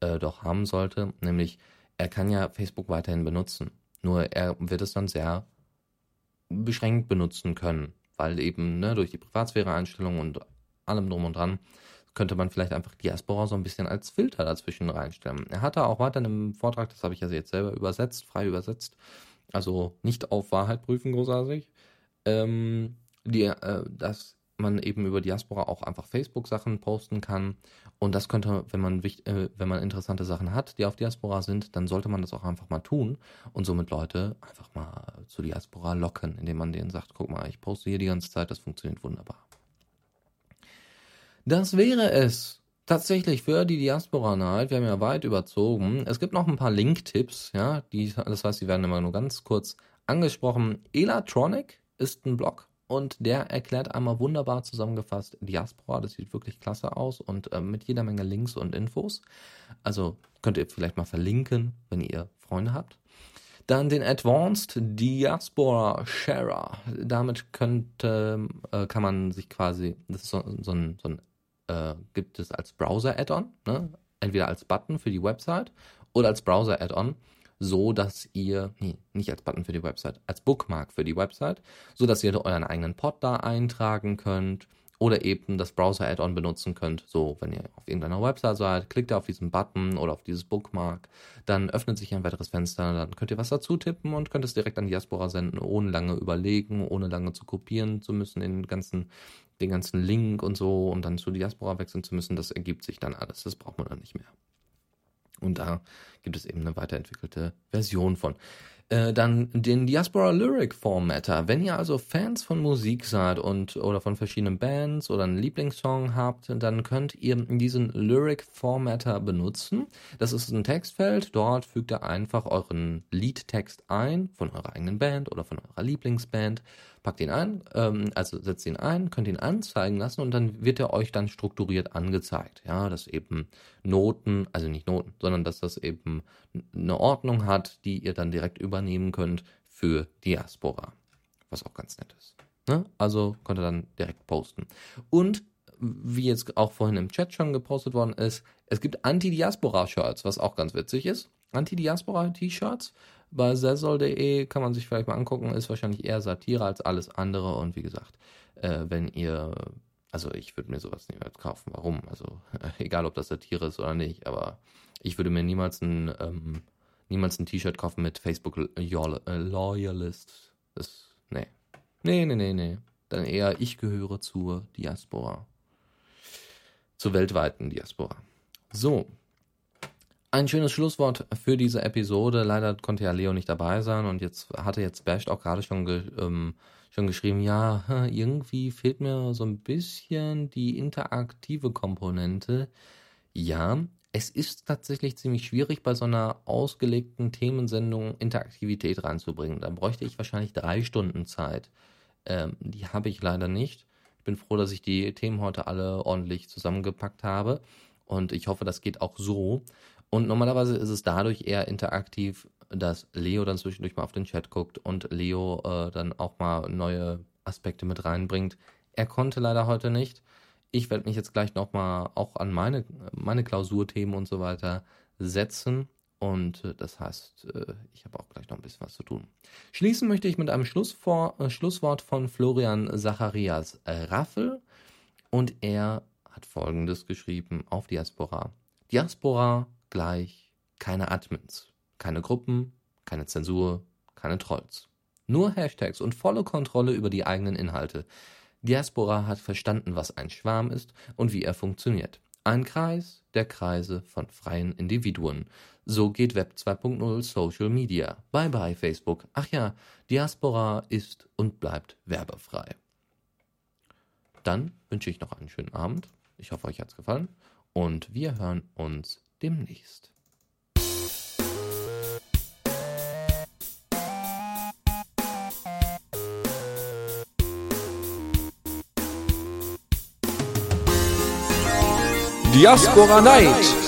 äh, doch haben sollte. Nämlich er kann ja Facebook weiterhin benutzen. Nur er wird es dann sehr beschränkt benutzen können, weil eben ne, durch die Privatsphäre-Einstellungen und allem drum und dran könnte man vielleicht einfach Diaspora so ein bisschen als Filter dazwischen reinstellen. Er hatte auch weiter in einem Vortrag, das habe ich ja jetzt selber übersetzt, frei übersetzt, also nicht auf Wahrheit prüfen großartig, ähm, die, äh, dass man eben über Diaspora auch einfach Facebook-Sachen posten kann. Und das könnte, wenn man, äh, wenn man interessante Sachen hat, die auf Diaspora sind, dann sollte man das auch einfach mal tun und somit Leute einfach mal zu Diaspora locken, indem man denen sagt, guck mal, ich poste hier die ganze Zeit, das funktioniert wunderbar. Das wäre es tatsächlich für die Diaspora-Night. Wir haben ja weit überzogen. Es gibt noch ein paar Link-Tipps, ja, die, das heißt, die werden immer nur ganz kurz angesprochen. Elatronic ist ein Blog, und der erklärt einmal wunderbar zusammengefasst Diaspora. Das sieht wirklich klasse aus und äh, mit jeder Menge Links und Infos. Also könnt ihr vielleicht mal verlinken, wenn ihr Freunde habt. Dann den Advanced Diaspora Sharer. Damit könnte, äh, kann man sich quasi, das ist so, so ein, so ein äh, gibt es als Browser-Add-on, ne? entweder als Button für die Website oder als Browser-Add-on so dass ihr, nee, nicht als Button für die Website, als Bookmark für die Website, so dass ihr euren eigenen Pod da eintragen könnt oder eben das Browser-Add-on benutzen könnt. So, wenn ihr auf irgendeiner Website seid, klickt ihr auf diesen Button oder auf dieses Bookmark, dann öffnet sich ein weiteres Fenster, dann könnt ihr was dazu tippen und könnt es direkt an Diaspora senden, ohne lange überlegen, ohne lange zu kopieren zu müssen, den ganzen, den ganzen Link und so und dann zu Diaspora wechseln zu müssen. Das ergibt sich dann alles. Das braucht man dann nicht mehr. Und da gibt es eben eine weiterentwickelte Version von. Äh, dann den Diaspora Lyric Formatter. Wenn ihr also Fans von Musik seid und oder von verschiedenen Bands oder einen Lieblingssong habt, dann könnt ihr diesen Lyric Formatter benutzen. Das ist ein Textfeld. Dort fügt ihr einfach euren Liedtext ein von eurer eigenen Band oder von eurer Lieblingsband packt ihn ein, ähm, also setzt ihn ein, könnt ihn anzeigen lassen und dann wird er euch dann strukturiert angezeigt. Ja, dass eben Noten, also nicht Noten, sondern dass das eben eine Ordnung hat, die ihr dann direkt übernehmen könnt für Diaspora. Was auch ganz nett ist. Ne? Also könnt ihr dann direkt posten. Und wie jetzt auch vorhin im Chat schon gepostet worden ist, es gibt Anti-Diaspora-Shirts, was auch ganz witzig ist. Anti-Diaspora-T-Shirts bei sessol.de kann man sich vielleicht mal angucken, ist wahrscheinlich eher Satire als alles andere. Und wie gesagt, äh, wenn ihr, also ich würde mir sowas niemals kaufen. Warum? Also egal, ob das Satire ist oder nicht, aber ich würde mir niemals ein, ähm, niemals ein T-Shirt kaufen mit Facebook Loyalist. Das, nee. Nee, nee, nee, nee. Dann eher, ich gehöre zur Diaspora. zur weltweiten Diaspora. So, ein schönes Schlusswort für diese Episode. Leider konnte ja Leo nicht dabei sein und jetzt hatte jetzt Basht auch gerade schon, ge, ähm, schon geschrieben, ja, irgendwie fehlt mir so ein bisschen die interaktive Komponente. Ja, es ist tatsächlich ziemlich schwierig, bei so einer ausgelegten Themensendung Interaktivität reinzubringen. Da bräuchte ich wahrscheinlich drei Stunden Zeit. Ähm, die habe ich leider nicht. Ich bin froh, dass ich die Themen heute alle ordentlich zusammengepackt habe. Und ich hoffe, das geht auch so. Und normalerweise ist es dadurch eher interaktiv, dass Leo dann zwischendurch mal auf den Chat guckt und Leo äh, dann auch mal neue Aspekte mit reinbringt. Er konnte leider heute nicht. Ich werde mich jetzt gleich nochmal auch an meine, meine Klausurthemen und so weiter setzen. Und äh, das heißt, äh, ich habe auch gleich noch ein bisschen was zu tun. Schließen möchte ich mit einem Schlussvor äh, Schlusswort von Florian Zacharias Raffel. Und er hat folgendes geschrieben auf Diaspora. Diaspora gleich keine Admins, keine Gruppen, keine Zensur, keine Trolls. Nur Hashtags und volle Kontrolle über die eigenen Inhalte. Diaspora hat verstanden, was ein Schwarm ist und wie er funktioniert. Ein Kreis der Kreise von freien Individuen. So geht Web 2.0 Social Media. Bye bye Facebook. Ach ja, Diaspora ist und bleibt werbefrei. Dann wünsche ich noch einen schönen Abend. Ich hoffe, euch hat es gefallen und wir hören uns demnächst. Diaspora Night.